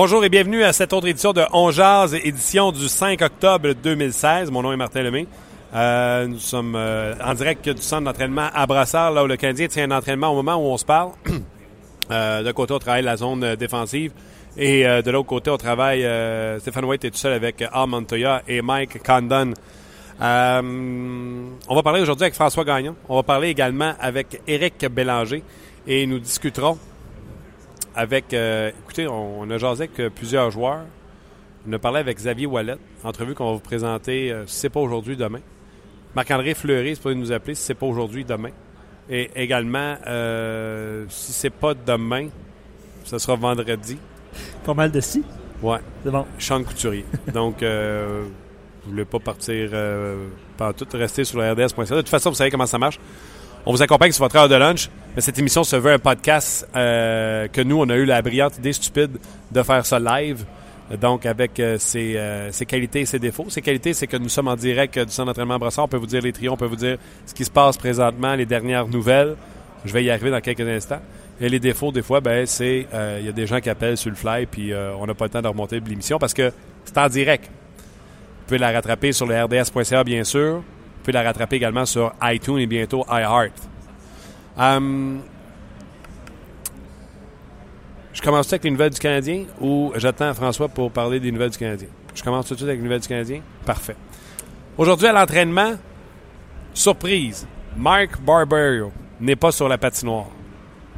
Bonjour et bienvenue à cette autre édition de On édition du 5 octobre 2016. Mon nom est Martin Lemay. Euh, nous sommes euh, en direct du centre d'entraînement à Brassard, là où le Canadien tient un entraînement au moment où on se parle. euh, D'un côté, on travaille la zone défensive et de l'autre côté, on travaille... Stéphane White est tout seul avec Al Montoya et Mike Condon. On va parler aujourd'hui avec François Gagnon. On va parler également avec Éric Bélanger et nous discuterons avec, euh, écoutez, on, on, a jasé avec euh, plusieurs joueurs. On a parlé avec Xavier Wallet, entrevue qu'on va vous présenter, euh, si c'est pas aujourd'hui, demain. Marc-André Fleury, c'est pour nous appeler, si c'est pas aujourd'hui, demain. Et également, euh, si c'est pas demain, ce sera vendredi. Pas mal de si. Ouais. C'est bon. Sean Couturier. Donc, euh, vous voulez pas partir euh, par tout, rester sur le RDS.ca. De toute façon, vous savez comment ça marche. On vous accompagne sur votre heure de lunch, cette émission se veut un podcast euh, que nous, on a eu la brillante idée stupide de faire ça live. Donc, avec euh, ses, euh, ses, qualités et ses défauts. Ses qualités, c'est que nous sommes en direct du centre d'entraînement Brassard. On peut vous dire les trios, on peut vous dire ce qui se passe présentement, les dernières nouvelles. Je vais y arriver dans quelques instants. Et les défauts, des fois, ben, c'est il y a des gens qui appellent sur le fly, puis on n'a pas le temps de remonter l'émission parce que c'est en direct. Vous pouvez la rattraper sur le rds.ca, bien sûr. Pouvez la rattraper également sur iTunes et bientôt iHeart. Um, je commence avec les nouvelles du Canadien ou j'attends François pour parler des nouvelles du Canadien? Je commence tout de suite avec les nouvelles du Canadien? Parfait. Aujourd'hui, à l'entraînement, surprise, Mark Barberio n'est pas sur la patinoire.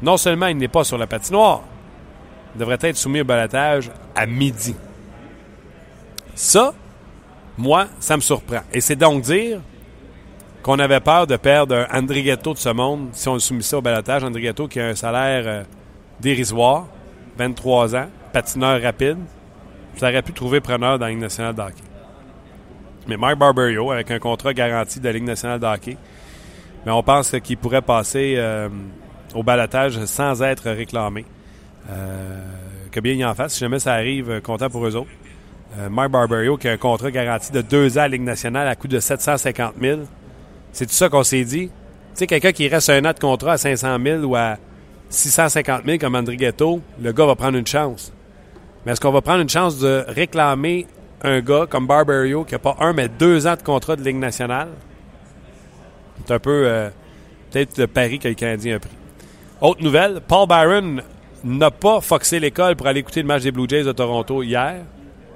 Non seulement il n'est pas sur la patinoire, il devrait être soumis au balotage à midi. Ça, moi, ça me surprend. Et c'est donc dire qu'on avait peur de perdre un André Ghetto de ce monde si on le soumissait au balotage. André Ghetto qui a un salaire euh, dérisoire, 23 ans, patineur rapide. Ça aurait pu trouver preneur dans la Ligue nationale de hockey. Mais Mark Barberio, avec un contrat garanti de la Ligue nationale de hockey, mais on pense qu'il pourrait passer euh, au balotage sans être réclamé. Euh, que bien il en fasse. Si jamais ça arrive, content pour eux autres. Mark Barberio qui a un contrat garanti de deux ans à la Ligue nationale à coût de 750 000 c'est tout ça qu'on s'est dit? Tu sais, quelqu'un qui reste un an de contrat à 500 000 ou à 650 000 comme André Ghetto, le gars va prendre une chance. Mais est-ce qu'on va prendre une chance de réclamer un gars comme Barberio qui n'a pas un, mais deux ans de contrat de Ligue nationale? C'est un peu euh, peut-être le pari que le Canadien a pris. Autre nouvelle, Paul Byron n'a pas foxé l'école pour aller écouter le match des Blue Jays de Toronto hier.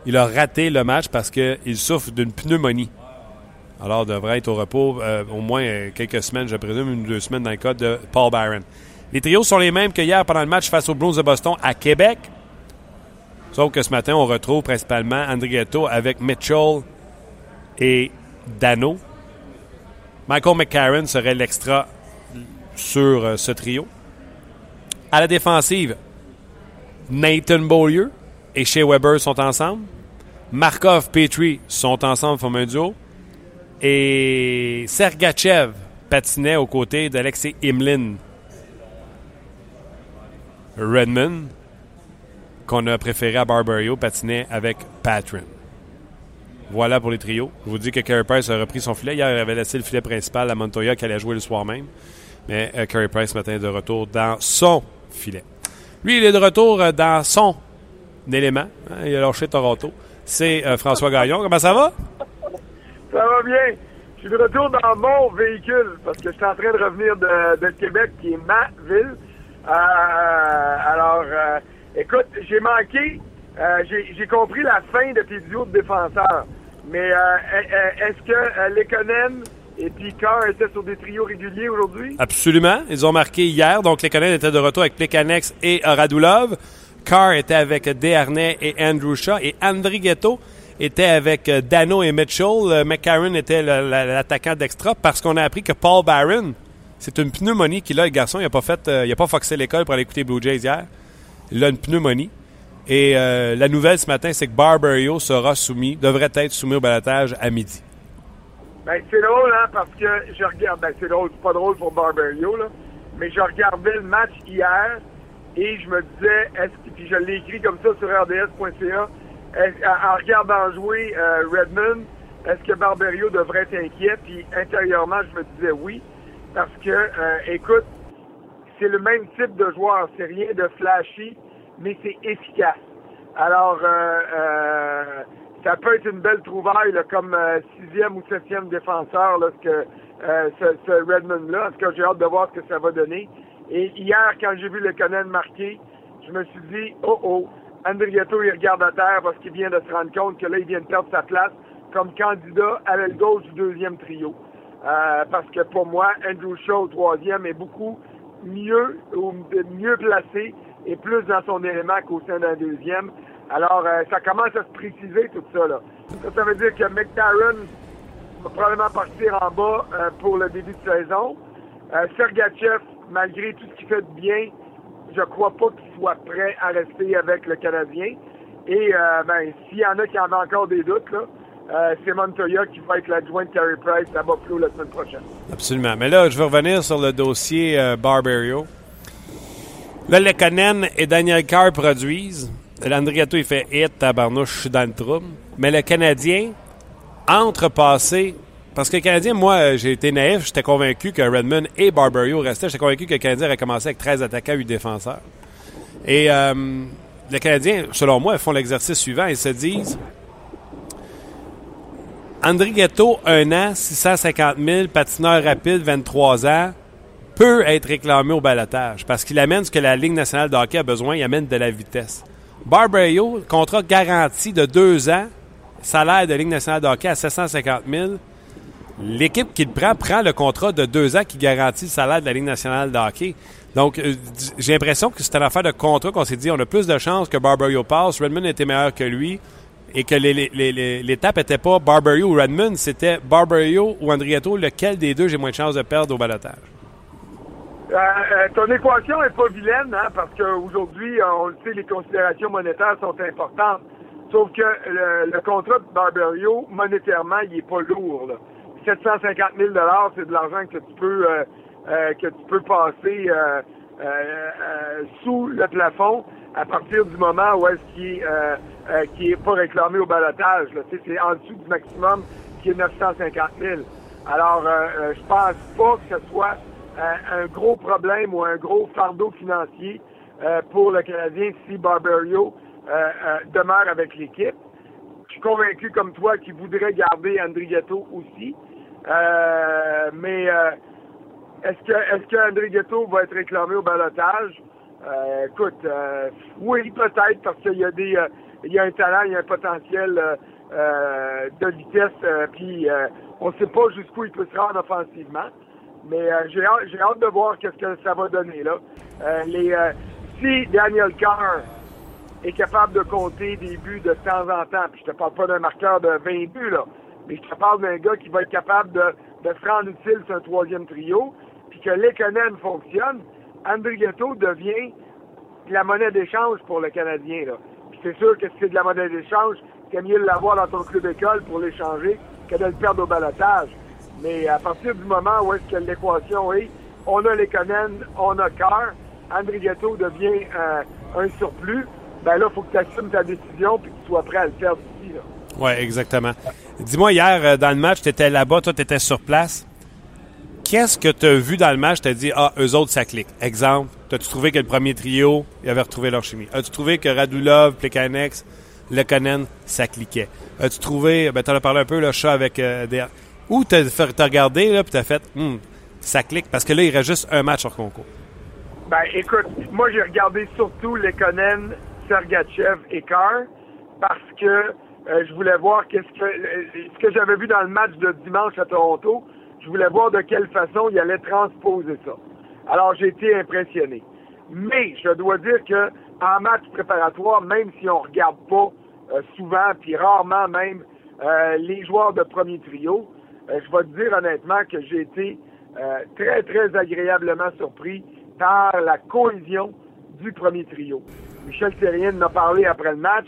Il a raté le match parce qu'il souffre d'une pneumonie. Alors, devrait être au repos euh, au moins quelques semaines, je présume, une ou deux semaines dans le cas de Paul Byron. Les trios sont les mêmes que hier pendant le match face aux Blues de Boston à Québec. Sauf que ce matin, on retrouve principalement André Ghetto avec Mitchell et Dano. Michael McCarron serait l'extra sur euh, ce trio. À la défensive, Nathan Beaulieu et Shea Weber sont ensemble. Markov Petrie sont ensemble, forment un duo et Sergachev patinait aux côtés d'Alexei Imlin. Redmond, qu'on a préféré à Barbario, patinait avec Patron. Voilà pour les trios. Je vous dis que Carey Price a repris son filet. Hier, il avait laissé le filet principal à Montoya qui allait jouer le soir même. Mais euh, Carey Price ce matin est de retour dans son filet. Lui, il est de retour euh, dans son élément. Hein, il a lâché Toronto. C'est euh, François Gaillon. Comment ça va? Ça va bien. Je suis de retour dans mon véhicule parce que je suis en train de revenir de, Québec, qui est ma ville. Euh, alors, euh, écoute, j'ai manqué, euh, j'ai compris la fin de tes duos de défenseurs. Mais est-ce que Lekonen et puis Carr étaient sur des trios réguliers aujourd'hui? Absolument. Ils ont marqué hier. Donc, Lekonen était de retour avec Plekanex et Radulov. Carr était avec Desharnais et Andrew Shaw. Et André Ghetto était avec euh, Dano et Mitchell. Euh, McCarron était l'attaquant d'extra parce qu'on a appris que Paul Barron, c'est une pneumonie qu'il a, le garçon. Il n'a pas fait, il a pas foxé l'école pour aller écouter Blue Jays hier. Il a une pneumonie. Et la nouvelle ce matin, c'est que Barbario sera soumis, devrait être soumis au balotage à midi. Ben, c'est drôle, hein, parce que je regarde, ben, c'est drôle, c'est pas drôle pour Barbario, là, mais je regardais le match hier et je me disais, est-ce puis je l'ai écrit comme ça sur rds.ca, en regardant jouer euh, Redmond, est-ce que Barberio devrait être inquiet? Puis intérieurement, je me disais oui, parce que, euh, écoute, c'est le même type de joueur, c'est rien de flashy, mais c'est efficace. Alors, euh, ça peut être une belle trouvaille comme sixième ou septième défenseur, là, ce, ce, Redmond-là. En tout cas, j'ai hâte de voir ce que ça va donner. Et hier, quand j'ai vu le Conan marquer, je me suis dit, oh oh, Andrietto, il regarde à terre parce qu'il vient de se rendre compte que là, il vient de perdre sa place comme candidat à l'aile gauche du deuxième trio. Euh, parce que pour moi, Andrew Shaw, troisième, est beaucoup mieux ou mieux placé et plus dans son élément qu'au sein d'un deuxième. Alors, euh, ça commence à se préciser tout ça. Là. Ça, veut dire que McTarren va probablement partir en bas euh, pour le début de saison. Sergachev, malgré tout ce qu'il fait de bien, je crois pas qu'il soit prêt à rester avec le Canadien. Et euh, ben, s'il y en a qui en ont encore des doutes, euh, c'est Montoya qui va être l'adjoint de Carey Price à Buffalo la semaine prochaine. Absolument. Mais là, je vais revenir sur le dossier euh, Barbario. Là, Lekonen et Daniel Carr produisent. L'Andriato, il fait hit, tabarnouche, je suis dans le trouble. Mais le Canadien, entre passé parce que le Canadien, moi, j'ai été naïf. J'étais convaincu que Redmond et Barbario restaient. J'étais convaincu que le Canadien aurait commencé avec 13 attaquants, 8 défenseurs. Et euh, les Canadiens, selon moi, font l'exercice suivant. Ils se disent André Ghetto, un an, 650 000, patineur rapide, 23 ans, peut être réclamé au balotage parce qu'il amène ce que la Ligue nationale de hockey a besoin, il amène de la vitesse. Barbario, contrat garanti de deux ans, salaire de Ligue nationale de hockey à 750 000, l'équipe qui le prend prend le contrat de deux ans qui garantit le salaire de la Ligue nationale de hockey. Donc, euh, j'ai l'impression que c'était une affaire de contrat qu'on s'est dit on a plus de chances que Barbario passe. Redmond était meilleur que lui et que l'étape n'était pas Barbario ou Redmond, c'était Barbario ou Andrietto, lequel des deux j'ai moins de chances de perdre au balotage? Euh, euh, ton équation est pas vilaine, hein, parce qu'aujourd'hui, on le sait, les considérations monétaires sont importantes. Sauf que le, contrat de Barbario, monétairement, il est pas lourd. 750 000 c'est de l'argent que tu peux euh, euh, que tu peux passer euh, sous le plafond à partir du moment où est-ce qu'il qui est pas réclamé au balotage. C'est en dessous du maximum qui est 950 000. Alors, je pense pas que ce soit un gros problème ou un gros fardeau financier pour le Canadien si Barbario demeure avec l'équipe. Je suis convaincu comme toi qu'il voudrait garder Andrigetto aussi. Euh, mais euh, est-ce que est-ce que André Ghetto va être réclamé au balotage? Euh, écoute, oui, peut-être, parce qu'il y a des il y a un talent, il y a un potentiel de vitesse, puis on ne sait pas jusqu'où il peut se rendre offensivement. Mais j'ai hâte, j'ai hâte de voir qu'est-ce que ça va donner là. les, si Daniel Carr est capable de compter des buts de temps en temps, puis je te parle pas d'un marqueur de 20 buts là, mais je te parle d'un gars qui va être capable de, de se rendre utile sur un troisième trio, puis que l'économie fonctionne, André Ghetto devient la monnaie d'échange pour le Canadien. Puis c'est sûr que si c'est de la monnaie d'échange, c'est mieux de l'avoir dans ton club école pour l'échanger que de le perdre au balotage. Mais à partir du moment où est-ce que l'équation est, on a l'économie, on a cœur, André Ghetto devient euh, un surplus, ben là, il faut que tu assumes ta décision puis que tu sois prêt à le faire d'ici. Oui, exactement. Dis-moi, hier, euh, dans le match, tu étais là-bas, toi, tu étais sur place. Qu'est-ce que tu as vu dans le match? Tu as dit, ah, eux autres, ça clique? Exemple, as-tu trouvé que le premier trio, ils avaient retrouvé leur chimie? As-tu trouvé que Radulov, Plekanex, Lekonen, ça cliquait? As-tu trouvé, ben, tu en as parlé un peu, le chat avec euh, des... Ou tu as, regardé, là, puis tu as fait, hum, ça clique, parce que là, il reste juste un match hors concours. Ben, écoute, moi, j'ai regardé surtout Lekonen, Sergachev et Carr, parce que je voulais voir qu'est-ce que euh, ce que j'avais vu dans le match de dimanche à Toronto. Je voulais voir de quelle façon il allait transposer ça. Alors j'ai été impressionné. Mais je dois dire que en match préparatoire, même si on regarde pas souvent, puis rarement même, les joueurs de premier trio. je vais te dire honnêtement que j'ai été très, très agréablement surpris par la cohésion du premier trio. Michel Terrien en a parlé après le match.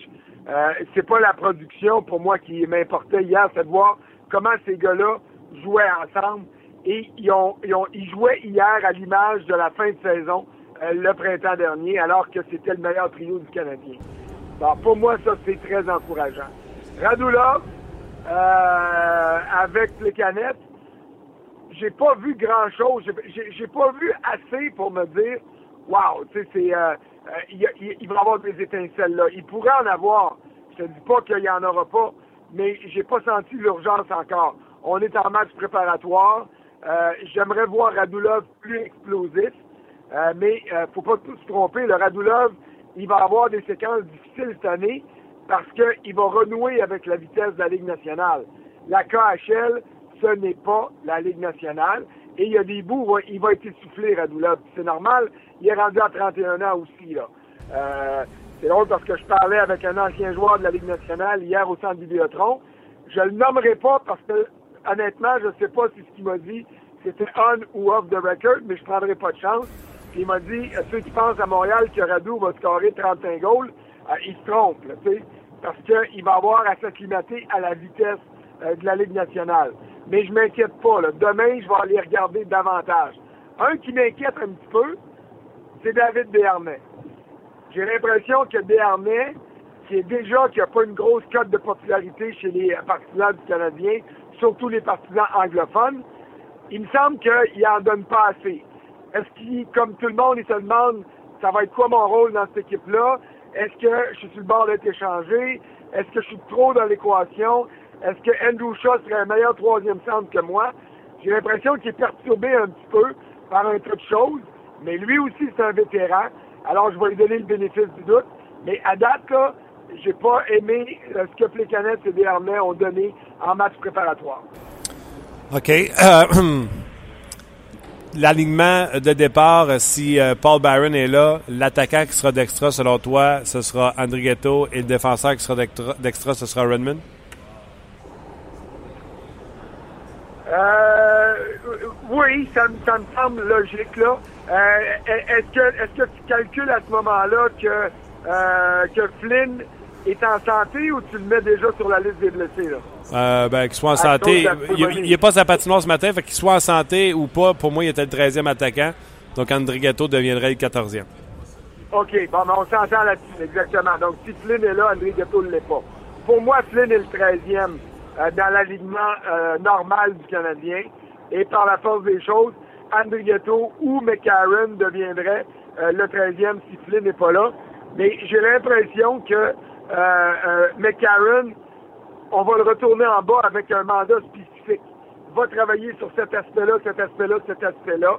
Euh, c'est pas la production pour moi qui m'importait hier, c'est de voir comment ces gars-là jouaient ensemble. Et ils, ont, ils, ont, ils jouaient hier à l'image de la fin de saison euh, le printemps dernier, alors que c'était le meilleur trio du Canadien. pour moi, ça, c'est très encourageant. Radulov, euh, avec les canettes, j'ai pas vu grand-chose. J'ai pas vu assez pour me dire, wow, tu sais, c'est... Euh, il, il, va avoir des étincelles là. Il pourrait en avoir. Je te dis pas qu'il y en aura pas, mais j'ai pas senti l'urgence encore. On est en match préparatoire. Euh, j'aimerais voir Radulov plus explosif, euh, mais faut pas tout se tromper. Le Radulov, il va avoir des séquences difficiles cette année parce qu'il va renouer avec la vitesse de la Ligue nationale. La KHL, ce n'est pas la Ligue nationale. Et il y a des bouts il va être essoufflé, Radulov. C'est normal, il est rendu à 31 ans aussi. Là. Euh, c'est drôle parce que je parlais avec un ancien joueur de la Ligue nationale hier au centre Vidéotron. Je le nommerai pas parce que, honnêtement, je ne sais pas si ce qu'il m'a dit, c'était on ou off the record, mais je ne prendrai pas de chance. il m'a dit, ceux qui pensent à Montréal que Radou va scorer 35 goals, euh, ils se trompent, sais, parce qu'il va avoir à s'acclimater à la vitesse euh, de la Ligue nationale mais je m'inquiète pas. Là. Demain, je vais aller regarder davantage. Un qui m'inquiète un petit peu, c'est David Béarnais. J'ai l'impression que Béarnais, qui est déjà qui n'a pas une grosse cote de popularité chez les partisans du Canadien, surtout les partisans anglophones, il me semble qu'il n'en donne pas assez. Est-ce qu'il, comme tout le monde, il se demande ça va être quoi mon rôle dans cette équipe-là? Est-ce que je suis sur le bord d'être échangé? Est-ce que je suis trop dans l'équation? Est-ce que Andrew Shaw serait un meilleur troisième centre que moi? J'ai l'impression qu'il est perturbé un petit peu par un tas de choses, mais lui aussi, c'est un vétéran. Alors, je vais lui donner le bénéfice du doute. Mais à date, là, j'ai pas aimé euh, ce que Plécanet et Desharnais ont donné en match préparatoire. OK. Euh, L'alignement de départ, si euh, Paul Byron est là, l'attaquant qui sera d'extra, selon toi, ce sera Andrigetto et le défenseur qui sera d'extra, ce sera Redmond? Euh, oui, ça, ça, me semble logique, là. Euh, est-ce que, est-ce que tu calcules à ce moment-là que, euh, que Flynn est en santé ou tu le mets déjà sur la liste des blessés, là? Euh, ben, qu'il soit en santé. Il n'est pas sa patinoire ce matin, fait qu'il soit en santé ou pas, pour moi, il était le 13e attaquant. Donc, André Gatto deviendrait le 14e. OK, bon, mais on s'entend là-dessus, exactement. Donc, si Flynn est là, André Gatto ne l'est pas. Pour moi, Flynn est le 13e. Euh, dans l'alignement euh, normal du Canadien. Et par la force des choses, Andrietto ou McCarron deviendrait euh, le 13e si Flynn n'est pas là. Mais j'ai l'impression que McCarron, on va le retourner en bas avec un mandat spécifique. Va travailler sur cet aspect-là, cet aspect-là, cet aspect-là.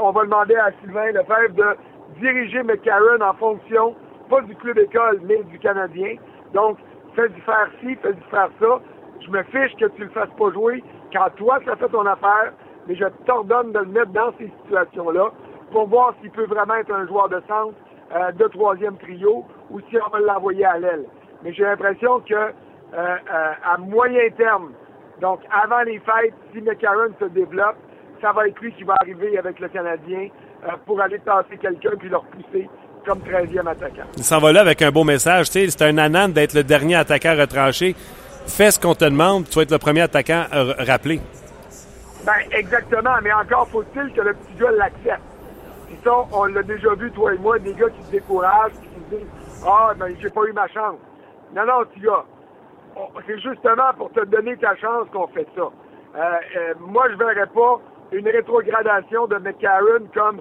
on va demander à Sylvain Lefebvre de diriger McCarron en fonction, pas du club école, mais du Canadien. Donc, fais du faire ci, fais du faire ça. Je me fiche que tu le fasses pas jouer quand toi, ça fait ton affaire, mais je t'ordonne de le mettre dans ces situations-là pour voir s'il peut vraiment être un joueur de centre euh, de troisième trio ou si on va l'envoyer à l'aile. Mais j'ai l'impression que euh, euh, à moyen terme, donc avant les fêtes, si McCarron se développe, ça va être lui qui va arriver avec le Canadien pour aller tasser quelqu'un puis le repousser comme 13e attaquant. Il s'en va là avec un beau message. C'est un anan d'être le dernier attaquant retranché fais ce qu'on te demande, tu vas être le premier attaquant à rappeler. Ben, exactement, mais encore faut-il que le petit gars l'accepte. Puis ça, on l'a déjà vu, toi et moi, des gars qui se découragent, qui se disent Ah, ben, j'ai pas eu ma chance. Non, non, petit gars. C'est justement pour te donner ta chance qu'on fait ça. Euh, euh, moi, je verrais pas une rétrogradation de McCarron comme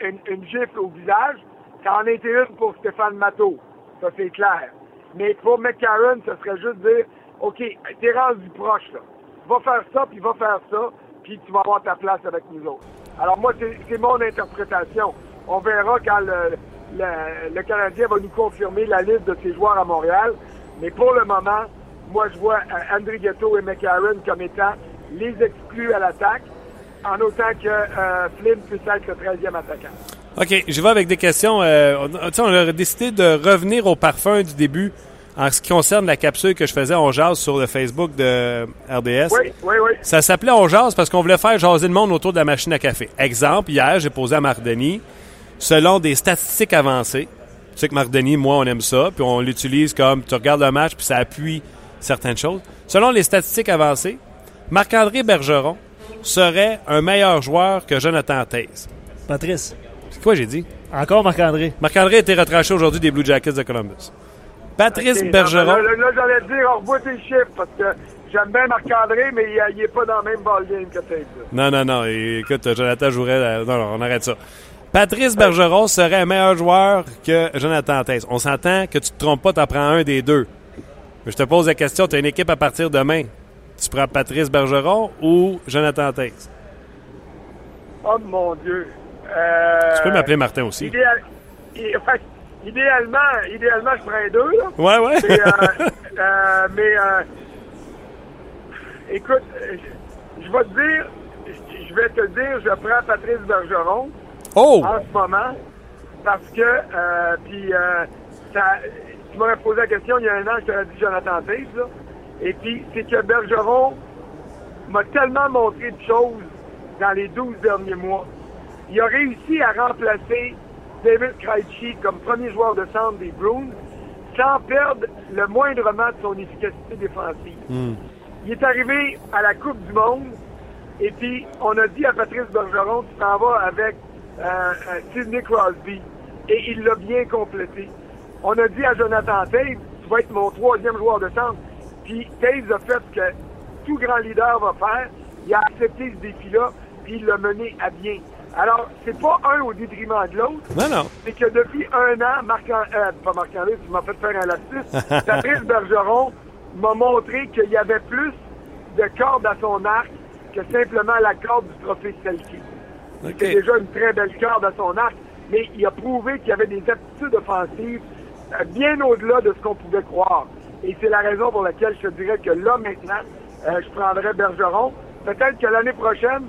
une, une gifle au visage. Ça en était une pour Stéphane Matteau. Ça, c'est clair. Mais pour McCarron, ce serait juste dire OK, t'es rendu proche, là. Va faire ça, puis va faire ça, puis tu vas avoir ta place avec nous autres. Alors moi, c'est mon interprétation. On verra quand le, le, Canadien va nous confirmer la liste de ses joueurs à Montréal. Mais pour le moment, moi, je vois euh, André Ghetto et McCarron comme étant les exclus à l'attaque, en autant que euh, Flynn puisse être le 13e attaquant. OK, je vais avec des questions. Euh, on, on a décidé de revenir au parfum du début en ce qui concerne la capsule que je faisais On Jazz sur le Facebook de RDS. Oui, oui, oui. Ça s'appelait On Jazz parce qu'on voulait faire jaser le monde autour de la machine à café. Exemple, hier, j'ai posé à Marc Denis, selon des statistiques avancées, tu sais que Marc Denis, moi, on aime ça, puis on l'utilise comme tu regardes le match, puis ça appuie certaines choses. Selon les statistiques avancées, Marc-André Bergeron serait un meilleur joueur que Jonathan Taze. Patrice, C'est quoi j'ai dit? encore Marc-André. Marc-André a été retranché aujourd'hui des Blue Jackets de Columbus. Patrice Bergeron. Là, là, là, j'allais te dire, on revoit tes chiffres parce que j'aime bien Marc-André, mais il n'est pas dans le même ball game que Tate. Non, non, non. Écoute, Jonathan jouerait. la- Non, non, on arrête ça. Patrice Bergeron serait un meilleur joueur que Jonathan Taze. On s'entend que tu te trompes pas, tu prends un des deux. Mais je te pose la question, tu as une équipe à partir de demain. Tu prends Patrice Bergeron ou Jonathan Taze? Oh mon Dieu. Euh, Tu peux m'appeler Martin aussi. idéal- i- ouais, idéalement, idéalement, je prends deux. Là. Ouais, ouais. Mais, euh, euh, mais euh, écoute, je vais te dire, je- vais te dire, je prends Patrice Bergeron oh! en ce moment parce que, puis, tu m'aurais posé la question il y a un an, je t'aurais dit Jonathan Taze, là. Et puis, c'est que Bergeron m'a tellement montré de choses dans les 12 derniers mois. Il a réussi à remplacer David Krejci comme premier joueur de centre des Bruins sans perdre le moindrement de son efficacité défensive. Il est arrivé à la Coupe du Monde et puis on a dit à Patrice Bergeron, tu t'en vas avec euh, euh, Sidney Crosby. Et il l'a bien complété. On a dit à Jonathan Taze, tu vas être mon troisième joueur de centre. Puis Taze a fait ce que tout grand leader va faire. Il a accepté ce défi-là, puis il l'a mené à bien. Alors, c'est pas un au détriment de l'autre, Non, non. c'est que depuis un an, Marc euh, pas Marc-André, tu m'as fait faire un lapsus, Patrice Bergeron m'a montré qu'il y avait plus de cordes à son arc que simplement la corde du trophée Selkie. OK. C'est déjà une très belle corde à son arc, mais il a prouvé qu'il y avait des aptitudes offensives euh, bien au-delà de ce qu'on pouvait croire. Et c'est la raison pour laquelle je te dirais que là, maintenant, euh, je prendrais Bergeron. Peut-être que l'année prochaine,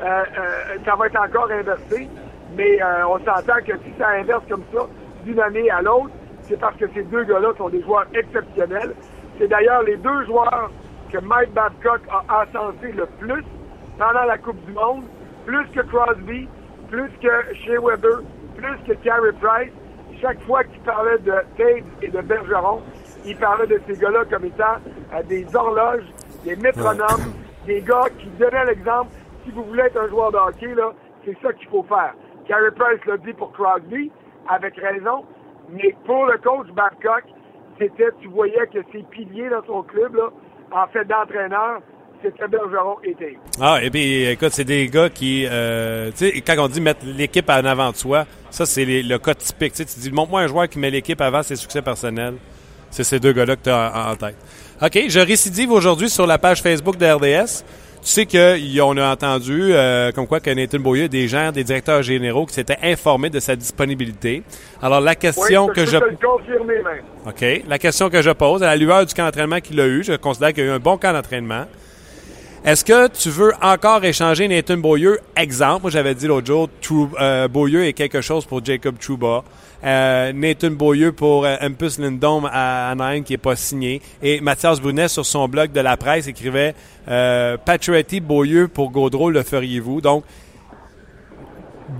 ça va être encore inversé, mais euh, on s'entend que si ça inverse comme ça d'une année à l'autre, c'est parce que ces deux gars-là sont des joueurs exceptionnels. C'est d'ailleurs les deux joueurs que Mike Babcock a encensé le plus pendant la Coupe du Monde, plus que Crosby, plus que Shea Weber, plus que Carey Price. Chaque fois qu'il parlait de Tate et de Bergeron, il parlait de ces gars-là comme étant euh, des horloges, des métronomes, des gars qui donnaient l'exemple. Si vous voulez être un joueur de hockey, là, c'est ça qu'il faut faire. Carey Price l'a dit pour Crosby, avec raison, mais pour le coach Babcock, c'était, tu voyais que ses piliers dans son club, là, en fait d'entraîneur, c'était Bergeron et Tate. Ah, et puis, écoute, c'est des gars qui, euh, tu sais, quand on dit mettre l'équipe en avant de soi, ça, c'est le cas typique. Tu dis, montre-moi un joueur qui met l'équipe avant ses succès personnels. C'est ces deux gars-là que tu as en, en tête. OK, je récidive aujourd'hui sur la page Facebook de RDS. Tu sais qu'on a entendu, euh, comme quoi que Nathan Beaulieu, des gens, des directeurs généraux qui s'étaient informés de sa disponibilité. Alors, la Oui, question que je je... peux te le confirmer même. OK. La question que je pose, à la lueur du camp d'entraînement qu'il a eu, je considère qu'il y a eu un bon camp d'entraînement. Est-ce que tu veux encore échanger Nathan Beaulieu? Exemple, moi j'avais dit l'autre jour, Trou- euh, Beaulieu est quelque chose pour Jacob Trouba. Euh, Nathan Beaulieu pour euh, Lindom à Anaheim qui est pas signé. Et Mathias Brunet sur son blog de la presse écrivait euh, Patriotti Beaulieu pour Gaudreau, le feriez-vous? Donc,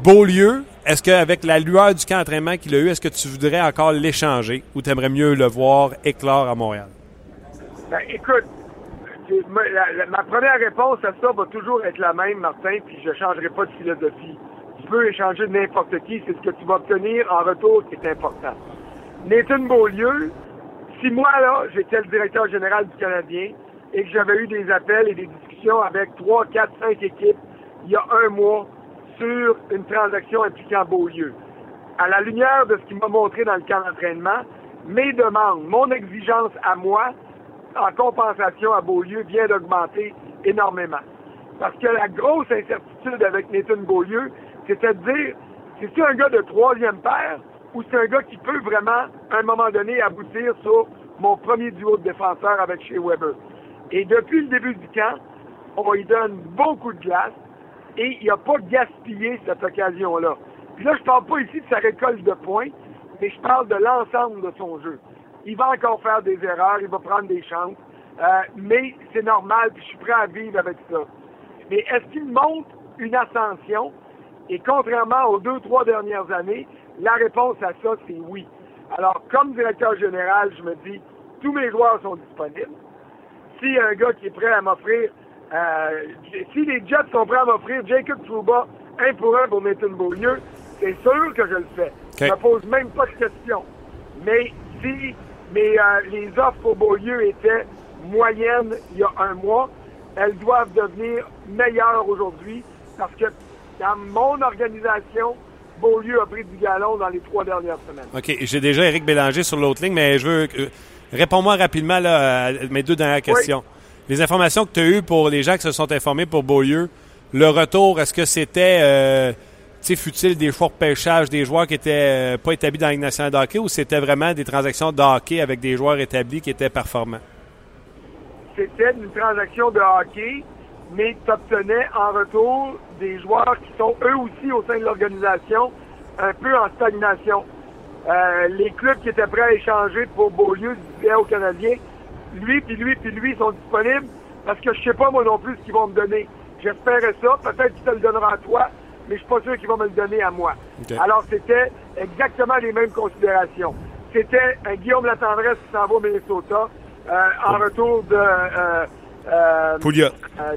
Beaulieu, est-ce qu'avec la lueur du camp d'entraînement qu'il a eu, est-ce que tu voudrais encore l'échanger ou tu aimerais mieux le voir éclore à Montréal? Ben, écoute, la- ma première réponse à ça va toujours être la même, Martin, puis je ne changerai pas de philosophie. Peux échanger n'importe qui, c'est ce que tu vas obtenir en retour qui est important. Nathan Beaulieu, si moi, là, j'étais le directeur général du Canadien et que j'avais eu des appels et des discussions avec 3, 4, 5 équipes il y a un mois sur une transaction impliquant Beaulieu, à la lumière de ce qu'il m'a montré dans le camp d'entraînement, mes demandes, mon exigence à moi, en compensation à Beaulieu, vient d'augmenter énormément. Parce que la grosse incertitude avec Nathan Beaulieu, c'était de dire, c'est-tu un gars de troisième paire ou c'est un gars qui peut vraiment, à un moment donné, aboutir sur mon premier duo de défenseurs avec chez Weber? Et depuis le début du camp, on lui donne beaucoup de glace et il n'a pas gaspillé cette occasion-là. Puis là, je parle pas ici de sa récolte de points, mais je parle de l'ensemble de son jeu. Il va encore faire des erreurs, il va prendre des chances. Euh, mais c'est normal, puis je suis prêt à vivre avec ça. Mais est-ce qu'il montre une ascension? Et contrairement aux deux, trois dernières années, la réponse à ça, c'est oui. Alors, comme directeur général, je me dis, tous mes joueurs sont disponibles. S'il y a un gars qui est prêt à m'offrir, euh, si les Jets sont prêts à m'offrir Jacob Trouba un pour un pour Nathan Beaulieu, c'est sûr que je le fais. Okay. Je me pose même pas de question. Mais si mais, euh, les offres pour Beaulieu étaient moyennes il y a un mois, elles doivent devenir meilleures aujourd'hui parce que dans mon organisation, Beaulieu a pris du galon dans les trois dernières semaines. OK. J'ai déjà Éric Bélanger sur l'autre ligne, mais je veux. Euh, Réponds-moi rapidement là, à mes deux dernières questions. Les informations que tu as eues pour les gens qui se sont informés pour Beaulieu, le retour, est-ce que c'était, euh, tu sais, fut-il des choix de pêchage des joueurs qui étaient euh, pas établis dans la Ligue nationale de hockey ou c'était vraiment des transactions de hockey avec des joueurs établis qui étaient performants? C'était une transaction de hockey, mais tu obtenais en retour des joueurs qui sont eux aussi au sein de l'organisation un peu en stagnation. Euh, les clubs qui étaient prêts à échanger pour Beaulieu disaient aux Canadiens, lui, puis lui, puis lui sont disponibles parce que je sais pas moi non plus ce qu'ils vont me donner. J'espérais ça, peut-être qu'ils te le donneront à toi, mais je suis pas sûr qu'ils vont me le donner à moi. Okay. Alors c'était exactement les mêmes considérations. C'était un Guillaume Latendresse qui s'en va au Minnesota euh, en retour de euh, euh, Pouliot.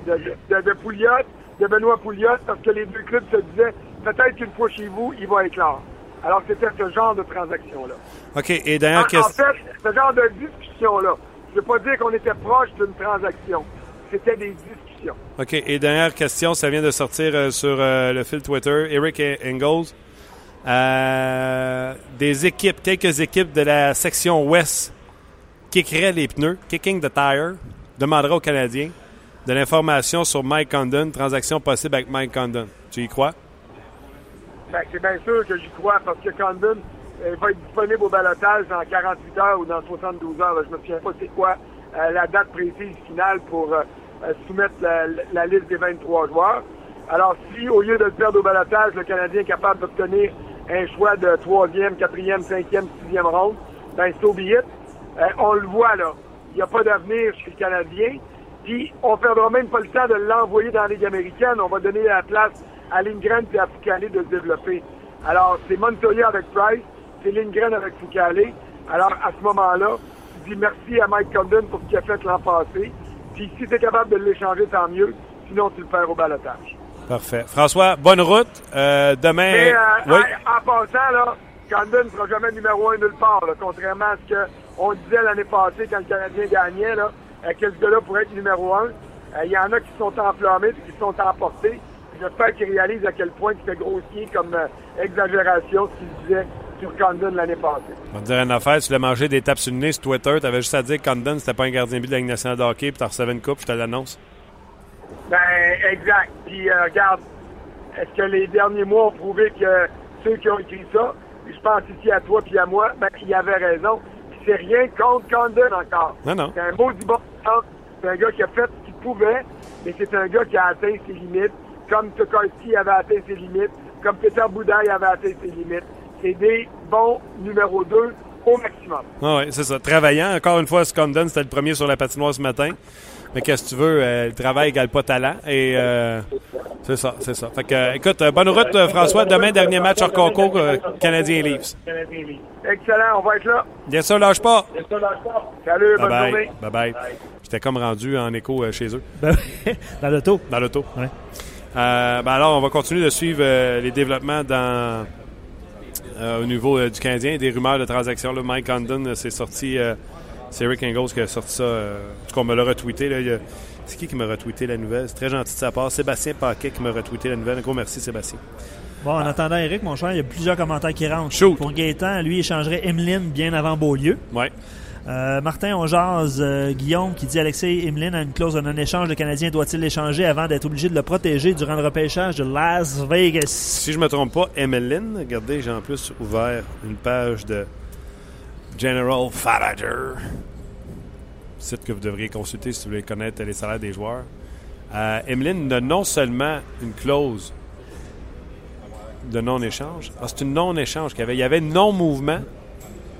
de, de, de Pouliot, de Benoît Pouliot, parce que les deux clubs se disaient peut-être qu'une fois chez vous, il va éclore. Alors, c'était ce genre de transaction-là. OK. Et dernière En, en fait, ce genre de discussion-là, je ne veux pas dire qu'on était proche d'une transaction. C'était des discussions. OK. Et dernière question, ça vient de sortir euh, sur euh, le fil Twitter. Eric Engels. Euh, des équipes, quelques équipes de la section ouest kickeraient les pneus, kicking the tire, demandera aux Canadiens de l'information sur Mike Condon, transaction possible avec Mike Condon. Tu y crois? Ben, c'est bien sûr que j'y crois parce que Condon euh, va être disponible au balotage dans 48 heures ou dans 72 heures. Je me souviens pas c'est quoi euh, la date précise finale pour euh, soumettre la, liste des 23 joueurs. Alors, si au lieu de le perdre au balotage, le Canadien est capable d'obtenir un choix de troisième, quatrième, cinquième, sixième ronde, ben c'est au billet. on le voit là. Il n'y a pas d'avenir chez le Canadien. Puis on ne perdra même pas le temps de l'envoyer dans la Ligue américaine. On va donner la place à Lindgren et à Foucalé de se développer. Alors, c'est Montoya avec Price, c'est Lindgren avec Foucalé. Alors, à ce moment-là, tu dis merci à Mike Condon pour ce qu'il a fait l'an passé. Puis si tu es capable de l'échanger, tant mieux. Sinon, tu le perds au balotage. Parfait. François, bonne route. Euh, demain. Mais, euh, oui. en, en, passant, là, Condon ne sera jamais numéro un nulle part, là, contrairement à ce qu'on disait l'année passée quand le Canadien gagnait, là, que ce gars-là pourrait être numéro un. Il y en a qui sont enflammés et qui sont emportés. J'espère qu'ils réalisent à quel point c'était grossier comme euh, exagération ce qu'ils disaient sur Condon l'année passée. On va te dire une affaire, tu l'as mangé des tapes sur le nez sur Twitter, tu avais juste à dire que Condon, c'était pas un gardien but de la Ligue nationale de hockey, puis tu recevais une coupe, je te l'annonce. Ben, exact. Puis, euh, regarde, est-ce que les derniers mois ont prouvé que ceux qui ont écrit ça, je pense ici à toi puis à moi, ben, ils avaient raison. C'est rien contre Condon encore. Non, non. C'est un beau du bon. C'est un gars qui a fait ce qu'il pouvait, mais c'est un gars qui a atteint ses limites, comme Tokarski avait atteint ses limites, comme Peter Boudaille avait atteint ses limites. C'est des bons numéro 2 au maximum. Ah oui, c'est ça. Travaillant, encore une fois, Scondon, c'était le premier sur la patinoire ce matin. Mais qu'est-ce que tu veux, euh, le travail égale pas talent. Et euh, c'est ça, c'est ça. Fait que, euh, écoute, bonne route, François. Demain, dernier match hors concours, Canadien Leafs. Excellent, on va être là. Bien sûr, lâche pas. Bien sûr, lâche pas. Salut, bye bonne bye. journée. Bye bye. J'étais comme rendu en écho euh, chez eux. Ben, dans l'auto. Dans l'auto. Ouais. Euh, ben alors, on va continuer de suivre euh, les développements dans, euh, au niveau du Canadien. Des rumeurs de transactions. Là, Mike Condon, c'est sorti. C'est Rick Engels qui a sorti ça. en tout cas, on me l'a retweeté. Là, c'est qui qui m'a retweeté la nouvelle? C'est très gentil de sa part. Sébastien Paquet qui m'a retweeté la nouvelle. Un gros merci, Sébastien. Bon, en attendant, Eric, mon cher, il y a plusieurs commentaires qui rentrent. Shoot. Pour Gaétan, lui, il échangerait Emeline bien avant Beaulieu. Ouais. Euh, Martin, on jase euh, Guillaume qui dit Alexei Emeline a une clause de non-échange. Le Canadien doit-il l'échanger avant d'être obligé de le protéger durant le repêchage de Las Vegas? Si je me trompe pas, Emeline, regardez, j'ai en plus ouvert une page de General Farager, site que vous devriez consulter si vous voulez connaître les salaires des joueurs. Euh, Emeline a non seulement une clause de non-échange, ah, c'est une non-échange qu'il y avait. Il y avait non-mouvement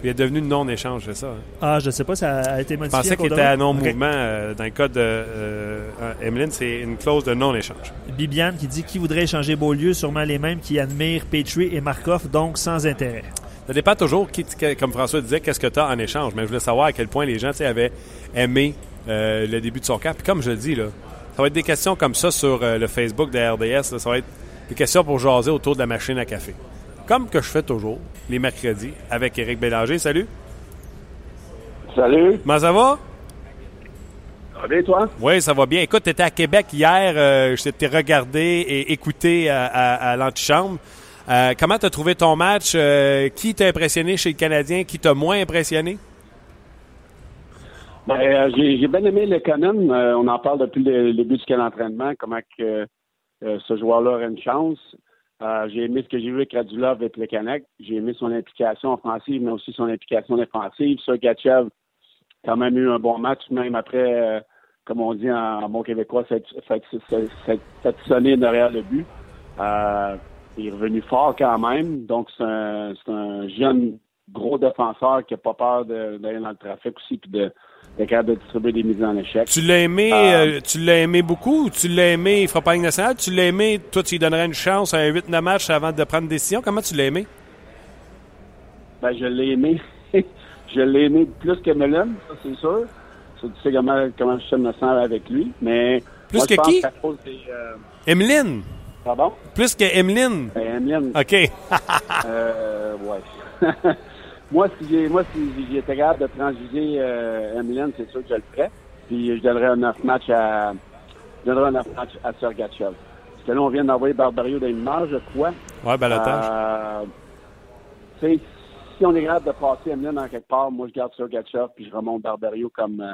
Il est devenu non-échange, c'est ça? Hein? Ah, je sais pas, ça a été modifié. Je pensais qu'il était à non-mouvement. Euh, dans le cas de euh, Emeline, c'est une clause de non-échange. Bibiane qui dit qui voudrait échanger Beaulieu, sûrement les mêmes qui admirent Petrie et Markov, donc sans intérêt. Ça dépend toujours, qui, comme François disait, qu'est-ce que tu as en échange. Mais je voulais savoir à quel point les gens avaient aimé euh, le début de son camp. Puis comme je le dis, là, ça va être des questions comme ça sur le Facebook de RDS. ça va être des questions pour jaser autour de la machine à café comme que je fais toujours, les mercredis, avec Éric Bélanger. Salut. Salut. Comment ça va? Ça va bien, toi? Oui, ça va bien. Écoute, tu étais à Québec hier. Euh, je t'ai regardé et écouté à, l'antichambre. Euh, comment tu as trouvé ton match? Euh, qui t'a impressionné chez le Canadien? Qui t'a moins impressionné? Ben, j'ai bien aimé le Canon. on en parle depuis le, début du camp d'entraînement, comment que, ce joueur-là aurait une chance. Euh, j'ai aimé ce que j'ai vu avec Radulov et Plekanec. J'ai aimé son implication offensive, mais aussi son implication défensive. Sergachev a quand même eu un bon match, même après, euh, comme on dit en, bon québécois, cette sonné derrière le but. Euh, il est revenu fort quand même. Donc, c'est un, jeune gros défenseur qui n'a pas peur d'aller dans le trafic aussi puis de, capable de distribuer des mises en échec. Tu l'as aimé, euh, euh, tu l'as aimé beaucoup tu l'as aimé, il fera pas une nationale? Tu l'as aimé, toi, tu lui donnerais une chance à un 8-9 matchs avant de prendre une décision? Comment tu l'as aimé? Ben, je l'ai aimé. je l'ai aimé plus que Mellon, ça, c'est sûr. Tu sais comment, comment je me sens avec lui, mais... Plus que qui? Euh... Emeline? Pardon? Plus que Emeline? Ben, Emeline. OK. euh, ouais. Moi, si j'ai, moi, si j'étais capable de transiger euh, Emilienne, c'est sûr que je le ferais. Puis je donnerais un 9 match à, je donnerais un 9 match à Sergachev. Parce que là, on vient d'envoyer Barbario dans une marge, je crois. Ouais, balotage. Euh, si on est capable de passer Emilienne dans quelque part, moi, je garde Sergachev puis je remonte Barbario comme, euh,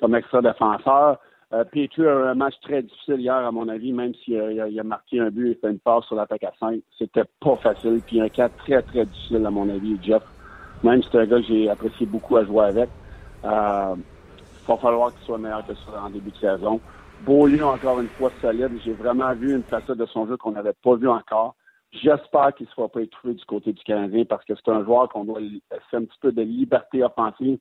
comme extra défenseur. Euh, Petru a un match très difficile hier, à mon avis, même s'il a, marqué un but et fait une passe sur l'attaque à 5. C'était pas facile. Puis un cas très, très difficile, à mon avis, Jeff. Même si c'est un gars que j'ai apprécié beaucoup à jouer avec. Euh, il va falloir qu'il soit meilleur que ça en début de saison. Beaulieu, encore une fois, solide. J'ai vraiment vu une facette de son jeu qu'on n'avait pas vu encore. J'espère qu'il ne sera pas étouffé du côté du Canadien parce que c'est un joueur qu'on doit laisser un petit peu de liberté offensive.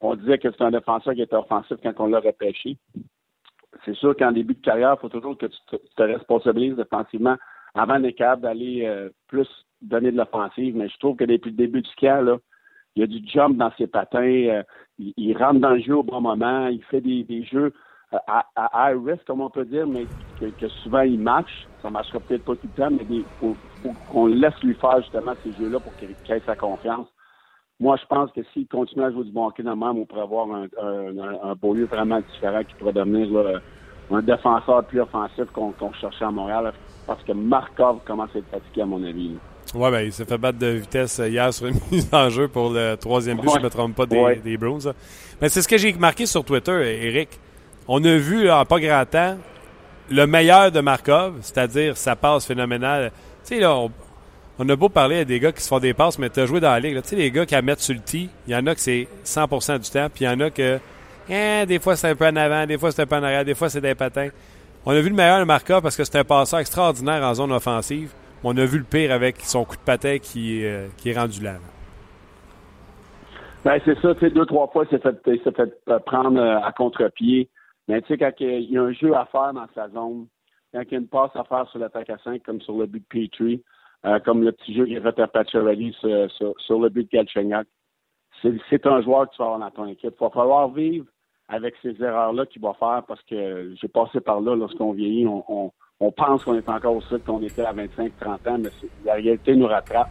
On disait que c'est un défenseur qui était offensif quand on l'a repêché. C'est sûr qu'en début de carrière, il faut toujours que tu te, responsabilises défensivement avant d'être capable d'aller euh, plus donner de l'offensive. Mais je trouve que depuis le début du camp, là, il y a du jump dans ses patins, euh, il, rentre dans le jeu au bon moment, il fait des, jeux euh, à, high risk, comme on peut dire, mais que, souvent il marche. Ça ne marchera peut-être pas tout le temps, mais il faut, qu'on laisse lui faire justement ces jeux-là pour qu'il ait sa confiance. Moi, je pense que s'il continue à jouer du bon hockey même, on pourrait avoir un, un, beau lieu vraiment différent qui pourrait devenir un défenseur plus offensif qu'on cherchait à Montréal, parce que Markov commence à être fatigué, à mon avis. Oui, ben, il s'est fait battre de vitesse hier sur une mise en jeu pour le troisième but, je ne me trompe pas, des, des Bruins. Mais c'est ce que j'ai marqué sur Twitter, Eric. On a vu en pas grand temps le meilleur de Markov, c'est-à-dire sa passe phénoménale. Tu sais, là, on, a beau parler à des gars qui se font des passes, mais tu as joué dans la ligue. Tu sais, les gars qui à mettre sur le tee, il y en a que c'est 100% du temps, puis il y en a que eh, des fois c'est un peu en avant, des fois c'est un peu en arrière, des fois c'est des patins. On a vu le meilleur de Markov parce que c'est un passeur extraordinaire en zone offensive on a vu le pire avec son coup de patin qui, euh, qui est rendu là. Ben, c'est ça, tu sais, deux, trois fois, il s'est fait, fait euh, prendre euh, à contre-pied. Mais tu sais, quand il y a un jeu à faire dans sa zone, quand il y a une passe à faire sur l'attaque à 5, comme sur le but de Petrie, comme le petit jeu qui est fait à Pacioretty sur, sur, le but de Galchenyuk, c'est un joueur que tu vas avoir dans ton équipe. Il va falloir vivre avec ces erreurs-là qu'il va faire parce que j'ai passé par là lorsqu'on vieillit, on, pense qu'on est encore au site qu'on était à 25-30 ans, mais la réalité nous rattrape.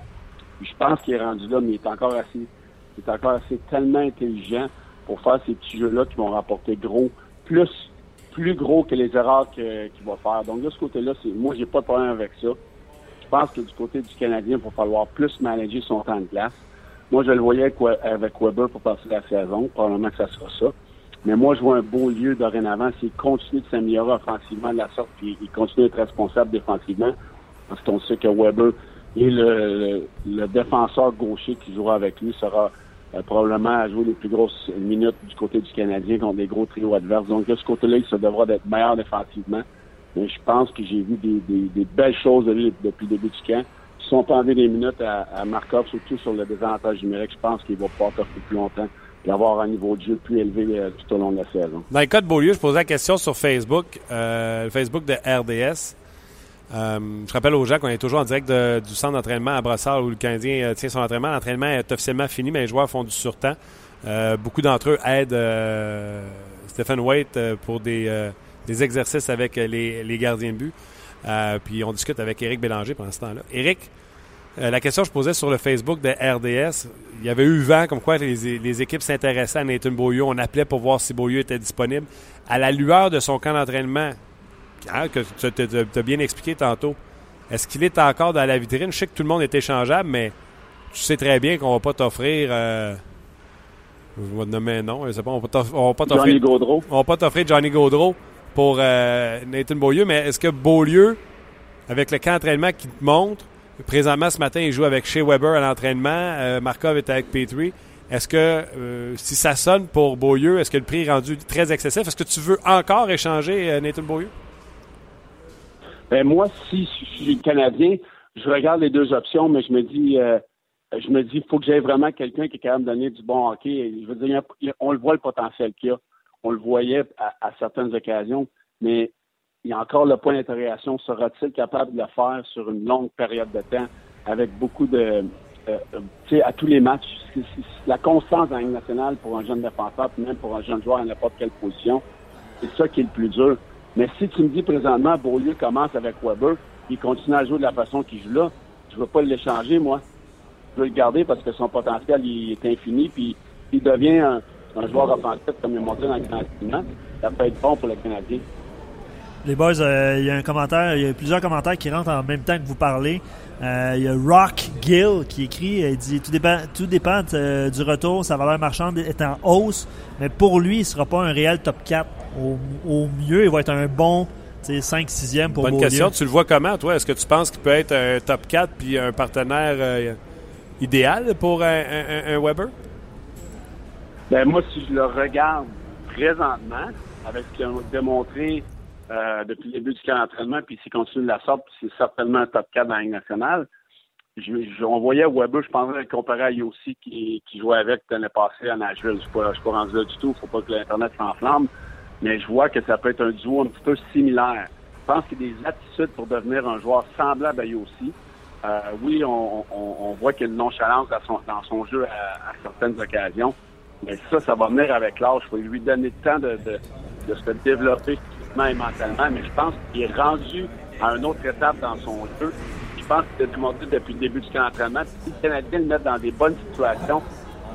je pense qu'il est rendu là, mais il est encore assez, il est encore assez tellement intelligent pour faire ces petits jeux-là qui vont rapporter gros, plus, plus gros que les erreurs qu'il va faire. Donc de ce côté-là, moi, j'ai pas de problème avec ça. Je pense que du côté du Canadien, il va falloir plus manager son temps de glace. Moi, je le voyais avec, Weber pour passer la saison. Probablement que ça sera ça. Mais moi, je vois un beau lieu dorénavant s'il continue de s'améliorer offensivement de la sorte, puis il continue d'être responsable défensivement, parce qu'on sait que Weber et le, défenseur gaucher qui jouera avec lui sera euh, probablement à jouer les plus grosses minutes du côté du Canadien contre des gros trios adverses. Donc, de ce côté-là, il se devra d'être meilleur défensivement. Je pense que j'ai vu des, belles choses de lui depuis le début du camp. on peut enlever des minutes à, à Markov, surtout sur le désavantage numérique, je pense qu'il va pouvoir t'offrir plus longtemps et avoir un niveau de jeu plus élevé euh, tout au long de la saison. Dans le cas de Beaulieu, je posais la question sur Facebook, euh, le Facebook de RDS. Euh, je rappelle aux gens qu'on est toujours en direct du centre d'entraînement à Brossard où le Canadien euh, tient son entraînement. L'entraînement est officiellement fini, mais les joueurs font du surtemps. Euh, beaucoup d'entre eux aident Stephen Waite euh, pour des, des exercices avec euh, les, les gardiens de but. Euh, puis on discute avec Éric Bélanger pendant ce temps-là. Éric, euh, la question que je posais sur le Facebook de RDS, il y avait eu vent comme quoi les, les équipes s'intéressaient à Nathan Beaulieu. On appelait pour voir si Beaulieu était disponible. À la lueur de son camp d'entraînement, hein, que tu as bien expliqué tantôt, est-ce qu'il est encore dans la vitrine? Je sais que tout le monde est échangeable, mais tu sais très bien qu'on va pas t'offrir... euh, je vais te nommer un nom, je sais pas, on va pas t'offrir... Johnny Gaudreau. On va pas t'offrir Johnny Gaudreau pour euh, Nathan Beaulieu, mais est-ce que Beaulieu, avec le camp d'entraînement qui te montre, présentement ce matin, il joue avec Shea Weber à l'entraînement, euh, Markov est avec Petrie. Est-ce que euh, si ça sonne pour Beaulieu, est-ce que le prix est rendu très excessif? Est-ce que tu veux encore échanger Nathan Beaulieu? Ben moi, si je suis Canadien, je regarde les deux options, mais je me dis, je me dis, il faut que j'aie vraiment quelqu'un qui est capable de donner du bon hockey. Je veux dire, on le voit le potentiel qu'il y a. On le voyait à, certaines occasions, mais il y a encore le point d'interrogation. Sera-t-il capable de le faire sur une longue période de temps avec beaucoup de, euh, tu sais, à tous les matchs? C'est la constance la Ligue nationale pour un jeune défenseur, puis même pour un jeune joueur à n'importe quelle position, c'est ça qui est le plus dur. Mais si tu me dis présentement, Beaulieu commence avec Weber, il continue à jouer de la façon qu'il joue là, je veux pas l'échanger, moi. Je veux le garder parce que son potentiel il est infini, puis il devient un, un joueur offensif comme il a montré dans le Grand Continent. Ça peut être bon pour le Canadien. Les boys, euh, il y a un commentaire, il y a plusieurs commentaires qui rentrent en même temps que vous parlez. Euh, il y a Rock Gill qui écrit, euh, il dit tout dépend, tout dépend euh, du retour, sa valeur marchande est en hausse, mais pour lui, il ne sera pas un réel top 4. Au, au mieux, il va être un bon 5-6e pour Bonne Beaulieu. question. Tu le vois comment, toi? Est-ce que tu penses qu'il peut être un top 4 puis un partenaire euh, idéal pour un, un- un Weber? Ben moi, si je le regarde présentement, avec ce qu'ils ont démontré euh, depuis le début du camp d'entraînement, puis s'il continue de la sorte, c'est certainement un top 4 dans la Ligue nationale. Je, on voyait Weber, je pensais comparer à Yossi qui, qui jouait avec l'année passée à Nashville. Je ne suis pas, suis rendu là du tout, faut pas que l'Internet s'enflamme. Mais je vois que ça peut être un duo un petit peu similaire. Je pense qu'il y a des attitudes pour devenir un joueur semblable à Yossi. Euh, oui, on, voit qu'il y a une nonchalance dans son, dans son jeu à certaines occasions. Mais ça, ça va venir avec l'âge. Il faut lui donner le temps de, de, de se développer physiquement et mentalement. Mais je pense qu'il est rendu à une autre étape dans son jeu. Je pense qu'il a démontré depuis le début du camp d'entraînement. Si le Canadien le met dans des bonnes situations,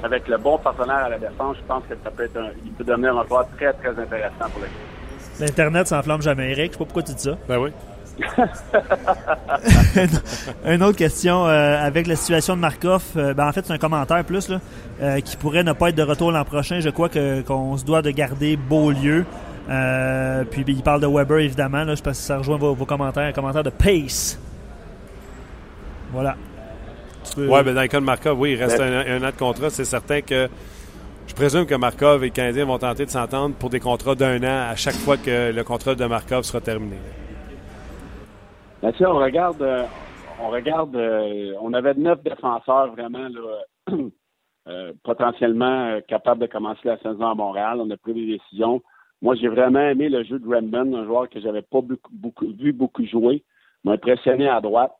avec le bon partenaire à la défense, je pense que ça peut être un, il peut devenir un joueur très, très intéressant pour l'équipe. L'Internet s'enflamme jamais, Eric. Je sais pas pourquoi tu dis ça. Ben oui. Une autre question euh, avec la situation de Markov. euh, ben en fait, c'est un commentaire plus là, euh, qui pourrait ne pas être de retour l'an prochain. Je crois que qu'on se doit de garder Beaulieu. Puis il parle de Weber évidemment. Là, je pense que ça rejoint vos, vos commentaires. Un commentaire de Pace. Voilà. Peux- Oui, ben dans le cas de Markov, oui, il reste un, un an de contrat. C'est certain que je présume que Markov et les Canadiens vont tenter de s'entendre pour des contrats d'un an à chaque fois que le contrat de Markov sera terminé. Ben, sais, on regarde, euh, on regarde, euh, on avait neuf défenseurs vraiment euh, potentiellement capables de commencer la saison à Montréal. On a pris des décisions. Moi, j'ai vraiment aimé le jeu de Redmond, un joueur que j'avais pas beaucoup, vu beaucoup jouer. m'a impressionné à droite.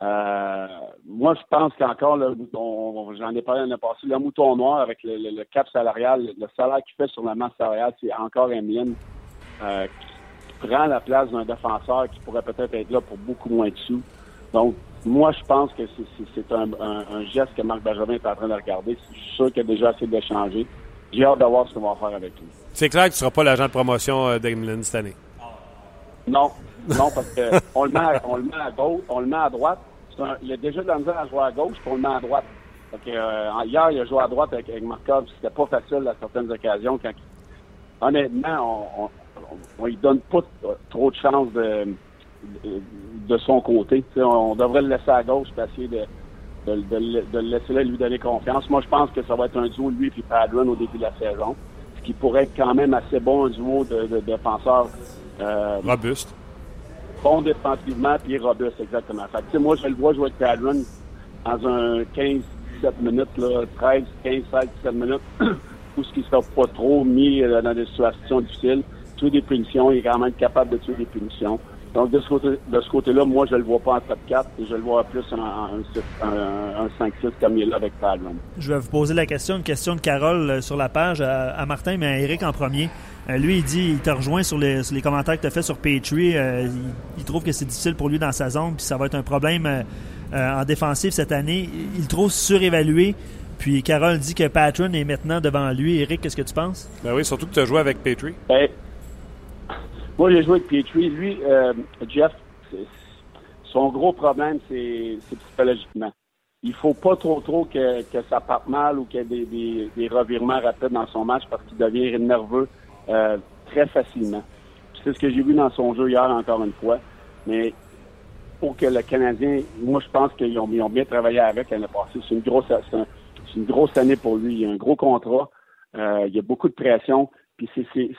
Moi, je pense qu'encore, j'en ai parlé l'année passée, le mouton noir avec le, cap salarial, le salaire qu'il fait sur la masse salariale, c'est encore Emeline euh, qui prend la place d'un défenseur qui pourrait peut-être être là pour beaucoup moins de sous. Donc, moi, je pense que c'est- un, un- un geste que Marc Benjamin est en train de regarder. Je suis sûr qu'il a déjà assez de changer. J'ai hâte de voir ce qu'on va faire avec lui. C'est clair que tu ne seras pas l'agent de promotion euh, d'Emelin cette année. Non, non, parce que on le met, à, on le met à gauche, on le met à droite. Un- il a déjà de la misère à jouer à gauche, puis on le met à droite. Que, euh, hier, il a joué à droite avec, avec Markov. C'était pas facile à certaines occasions. Quand, honnêtement, on, on, on, lui donne pas trop de chance de, de, de son côté. On, devrait le laisser à gauche pour essayer de, de, de le- laisser là, lui donner confiance. Moi, je pense que ça va être un duo, lui et Padron, au début de la saison. Ce qui pourrait être quand même assez bon, un duo de, défenseurs. Euh, Robuste. bon défensivement, puis robuste, exactement. Fait que, moi, je le vois jouer avec Padron dans un 15, 17 minutes, là, 13, 15, 16, 17 minutes, où ce qui ne sera pas trop mis euh, dans des situations difficiles. Tuer des punitions, il est quand même capable de tuer des punitions. Donc, de ce côté, de ce côté-là, moi, je le vois pas en top 4 et je le vois plus en, un, 5-6 comme il est là avec Padron. Je vais vous poser la question, une question de Carole euh, sur la page à, Martin, mais à Eric en premier. Euh, lui, il dit, il te rejoint sur les, les commentaires que tu as fait sur Patreon. il, trouve que c'est difficile pour lui dans sa zone, puis ça va être un problème en défensive cette année. Il le trouve surévalué. Puis Carole dit que Patron est maintenant devant lui. Eric, qu'est-ce que tu penses? Ben oui, surtout que tu as joué avec Petrie. Ben, moi, j'ai joué avec Petrie. Lui, euh, Jeff, son gros problème, c'est psychologiquement. Il faut pas trop trop que, ça parte mal ou qu'il y ait des, revirements rapides dans son match parce qu'il devient nerveux euh, très facilement. C'est ce que j'ai vu dans son jeu hier encore une fois. Mais pour que le Canadien, moi je pense qu'ils ont, bien travaillé avec l'année passée. C'est une grosse, une grosse année pour lui. Il a un gros contrat. Euh, il y a beaucoup de pression. Puis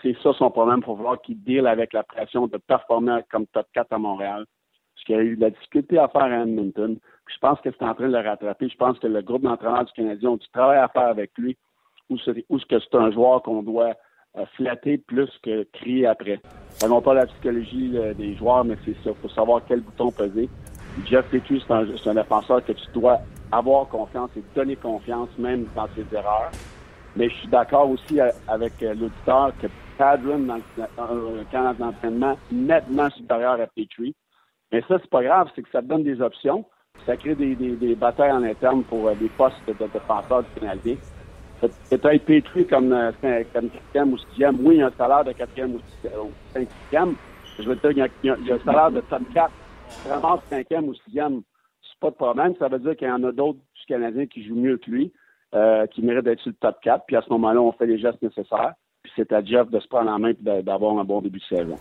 c'est ça son problème. Faut voir qu'il deal avec la pression de performer comme top 4 à Montréal. Parce qu'il a eu de la difficulté à faire à Edmonton. Puis je pense que c'est en train de le rattraper. Je pense que le groupe d'entraîneurs du Canadien ont du travail à faire avec lui. Ou est-ce que c'est un joueur qu'on doit euh, flatter plus que crier après. Non pas la psychologie euh, des joueurs, mais c'est ça. Il faut savoir quel bouton peser. Jeff Petrie, c'est un, un défenseur que tu dois avoir confiance et donner confiance même dans ses erreurs. Mais je suis d'accord aussi euh, avec euh, l'auditeur que Padron, dans le d'entraînement, nettement supérieur à Petrie. Mais ça, c'est pas grave, c'est que ça donne des options. Ça crée des, des, batailles en interne pour euh, des postes de, défenseurs du Canadien. Peut-être Petrie comme, comme quatrième ou sixième. Oui, il y a un salaire de quatrième ou cinquième. Je veux dire, il y a, un salaire de top 4. Vraiment cinquième ou sixième pas de problème. Ça veut dire qu'il y en a d'autres du Canadien qui jouent mieux que lui, euh, qui méritent d'être sur le top 4. Puis à ce moment-là, on fait les gestes nécessaires. Puis c'est à Jeff de se prendre en main et d'avoir un bon début de saison.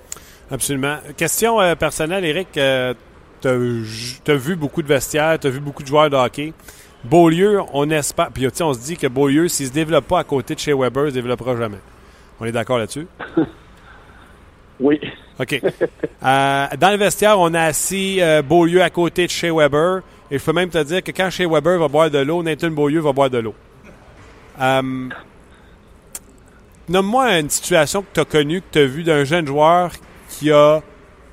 Absolument. Question euh, personnelle, Eric. Euh, tu as, vu beaucoup de vestiaires, tu as vu beaucoup de joueurs de hockey. Beaulieu, on espère. Puis on se dit que Beaulieu, s'il ne se développe pas à côté de chez Weber, il ne se développera jamais. On est d'accord là-dessus? oui. OK. Euh, dans le vestiaire, on a assis Beaulieu à côté de Shea Weber. Et je peux même te dire que quand Shea Weber va boire de l'eau, Nathan Beaulieu va boire de l'eau. Euh, Nomme-moi une situation que tu as connue, que tu as vue d'un jeune joueur qui a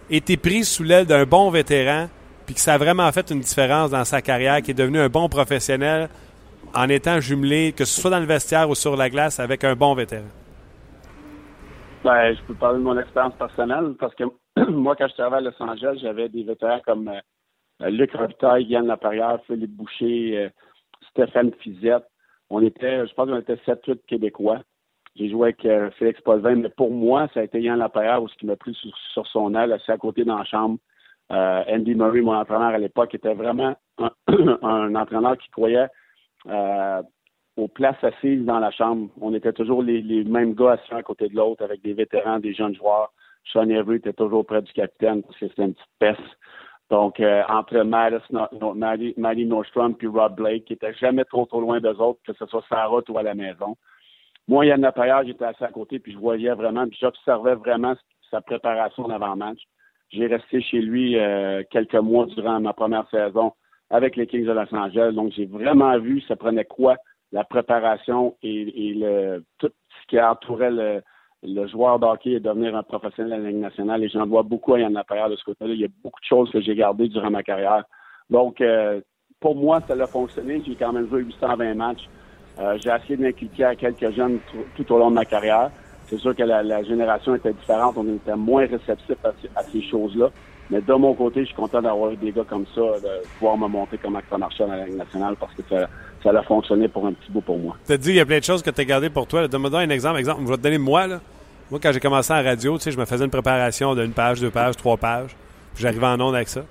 été pris sous l'aile d'un bon vétéran, puis que ça a vraiment fait une différence dans sa carrière, qui est devenu un bon professionnel en étant jumelé, que ce soit dans le vestiaire ou sur la glace, avec un bon vétéran? Ben, je peux parler de mon expérience personnelle parce que moi, quand je travaillais à Los Angeles, j'avais des vétérans comme euh, Luc Robitaille, Yann Laperrière, Philippe Boucher, euh, Stéphane Fizette. On était, je pense qu'on était 7-8 Québécois. J'ai joué avec euh, Félix Paulvin, mais pour moi, ça a été Yann Laperrière où ce qui m'a pris sur, son aile, assis à côté dans la chambre. Andy Murray, mon entraîneur à l'époque, était vraiment un, un entraîneur qui croyait aux places assises dans la chambre. On était toujours les, mêmes gars assis à côté de l'autre avec des vétérans, des jeunes joueurs. Sean Avery était toujours près du capitaine parce que c'était une petite peste. Donc, euh, entre Maddie, Nordstrom et Rob Blake, qui était jamais trop trop loin d'eux autres, que ce soit sa route ou à la maison. Moi, Yann Lapayard, j'étais assis à côté, puis je voyais vraiment, puis j'observais vraiment sa préparation d'avant-match. J'ai resté chez lui euh, quelques mois durant ma première saison avec les Kings de Los Angeles. Donc, j'ai vraiment vu ça prenait quoi la préparation et, le, tout ce qui entourait le, le joueur d'hockey et devenir un professionnel de la Ligue nationale. Et j'en vois beaucoup à Yann Lapierre de ce côté-là. Il y a beaucoup de choses que j'ai gardées durant ma carrière. Donc, euh, pour moi, ça a fonctionné. J'ai quand même joué 820 matchs. Euh, j'ai essayé d'inculquer à quelques jeunes tout, au long de ma carrière. C'est sûr que la, génération était différente. On était moins réceptif à, ces choses-là. Mais de mon côté, je suis content d'avoir eu des gars comme ça, de pouvoir me montrer comment ça marchait dans la Ligue nationale parce que ça, ça a fonctionné pour un petit bout pour moi. Tu as dit qu'il y a plein de choses que tu as gardées pour toi. Donne-moi un exemple. exemple. Je vais te donner moi. Là. Moi, quand j'ai commencé en radio, tu sais, je me faisais une préparation d'une page, deux pages, trois pages. J'arrivais en onde avec ça.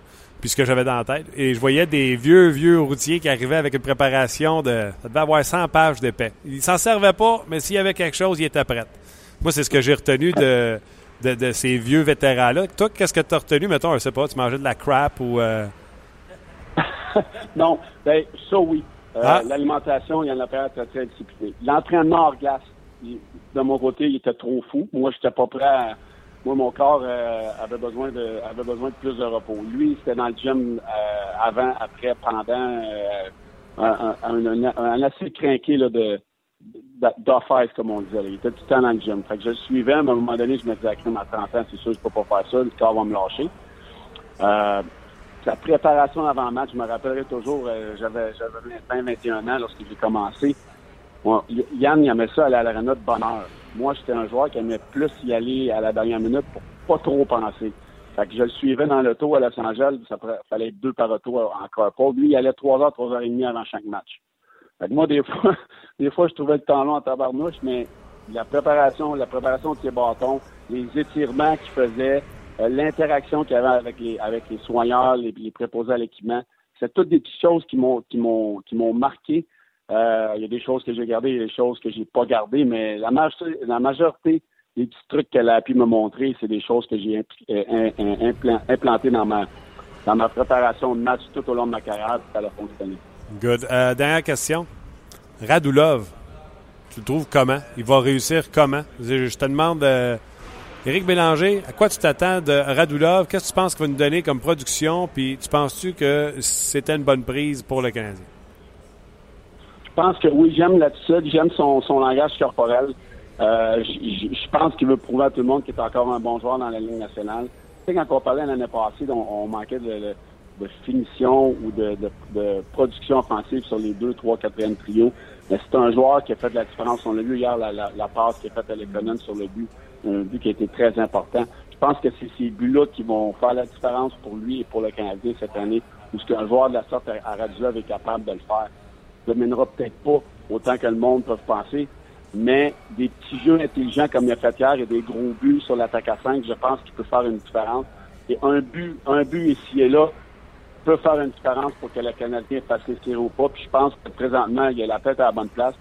Puis ce que j'avais dans la tête. Et je voyais des vieux, vieux routiers qui arrivaient avec une préparation de. Ça devait avoir 100 pages d'épais. Ils s'en servaient pas, mais s'il y avait quelque chose, ils étaient prêts. Moi, c'est ce que j'ai retenu de, de, ces vieux vétérans-là. Toi, qu'est-ce que tu as retenu, mettons, je sais pas, tu mangeais de la crap ou. Euh? non, ben, ça oui. Euh, ah. L'alimentation, il y en a pas très, très discipliné. L'entraînement hors glace, de mon côté, il était trop fou. Moi, je n'étais pas prêt à, moi, mon corps euh, avait besoin de avait besoin de plus de repos. Lui, c'était dans le gym euh, avant, après, pendant euh, un, un, un, assez craqué là, de d'office, comme on disait. Il était tout le temps dans le gym. Fait que je le suivais, mais à un moment donné, je me disais, à 30 ans, c'est sûr, je peux pas faire ça, le corps va me lâcher. Euh, la préparation avant match, je me rappellerai toujours, j'avais j'avais 20, 21 ans lorsque j'ai commencé. Yann, il aimait ça aller à l'arena de bonheur. Moi, j'étais un joueur qui aimait plus y aller à la dernière minute pour pas trop penser. Fait que je le suivais dans l'auto à Los Angeles, ça fallait deux par auto encore pas. Lui, il allait trois heures, trois heures et demie avant chaque match. Moi, des fois, des fois, je trouvais le temps long en tabarnouche, mais la préparation, la préparation de ses bâtons, les étirements qu'il faisait, euh, l'interaction qu'il avait avec les, avec les soigneurs, les, préposés à l'équipement, c'est toutes des petites choses qui m'ont, qui m'ont, qui m'ont marqué euh, il y a des choses que j'ai gardées, il y a des choses que j'ai pas gardées, mais la, majorité, des petits trucs qu'elle a pu me montrer, c'est des choses que j'ai euh, implantées dans ma, dans ma préparation de match tout au long de ma carrière, ça a fonctionné. Good. Euh, dernière question. Radulov, tu le trouves comment? Il va réussir comment? Je, te demande, euh, Éric Bélanger, à quoi tu t'attends de Radulov? Qu'est-ce que tu penses qu'il va nous donner comme production? Puis tu penses-tu que c'était une bonne prise pour le Canadien? Je pense que oui, j'aime l'attitude, j'aime son, son langage corporel. Euh, je pense qu'il veut prouver à tout le monde qu'il est encore un bon joueur dans la Ligue nationale. Tu sais, quand on parlait l'année passée, on, manquait de, finition ou de, production offensive sur les deux, trois, quatrième trio. Mais c'est un joueur qui a fait de la différence. On l'a vu hier, la, passe qui a faite à l'économie sur le but, un but qui a été très important. Je pense que c'est ces buts-là qui vont faire la différence pour lui et pour le Canadien cette année, où ce qu'un joueur de la sorte à Radulov est capable de le faire dominera peut-être pas autant que le monde peut penser, mais des petits jeux intelligents comme il a fait hier et des gros buts sur l'attaque à 5, je pense qu'il peut faire une différence. Et un but, un but ici et là peut faire une différence pour que le Canadien fasse les tirs ou pas. Puis je pense que présentement, il a la tête à la bonne place.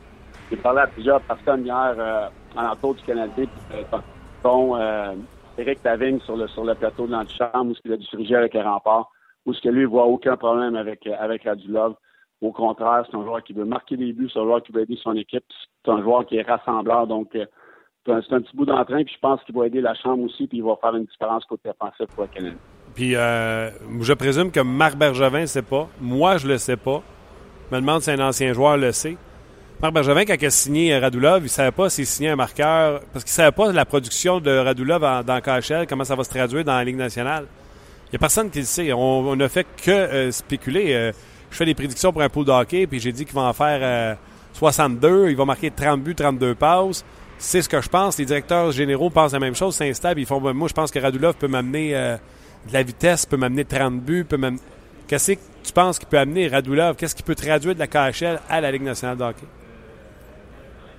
J'ai parlé à plusieurs personnes hier euh, en entour du Canadien, euh, dont euh, Éric Tavigne sur le sur le plateau de l'antichambre, où il a dû avec les remparts, où ce que lui voit aucun problème avec avec Radulov. Au contraire, c'est un joueur qui veut marquer des buts, c'est un joueur qui veut aider son équipe, c'est un joueur qui est rassembleur. Donc, euh, c'est un, petit bout d'entrain, puis je pense qu'il va aider la Chambre aussi, puis il va faire une différence côté offensif pour le Canada. Puis, euh, je présume que Marc Bergevin ne sait pas. Moi, je le sais pas. Je me demande si un ancien joueur le sait. Marc Bergevin, quand il a signé Radulov, il ne savait pas s'il signait un marqueur, parce qu'il ne savait pas la production de Radulov dans KHL, comment ça va se traduire dans la Ligue nationale. Il n'y a personne qui le sait. On n'a fait que euh, spéculer je fais des prédictions pour un pool de hockey, puis j'ai dit qu'il va en faire 62, euh, il va marquer 30 buts, 32 passes. C'est ce que je pense. Les directeurs généraux pensent la même chose, s'installent. Ils font, ben, moi, je pense que Radulov peut m'amener euh, de la vitesse, peut m'amener 30 buts, peut m'amener. Qu'est-ce que tu penses qu'il peut amener Radulov? Qu'est-ce qu'il peut traduire de la KHL à la Ligue nationale de hockey?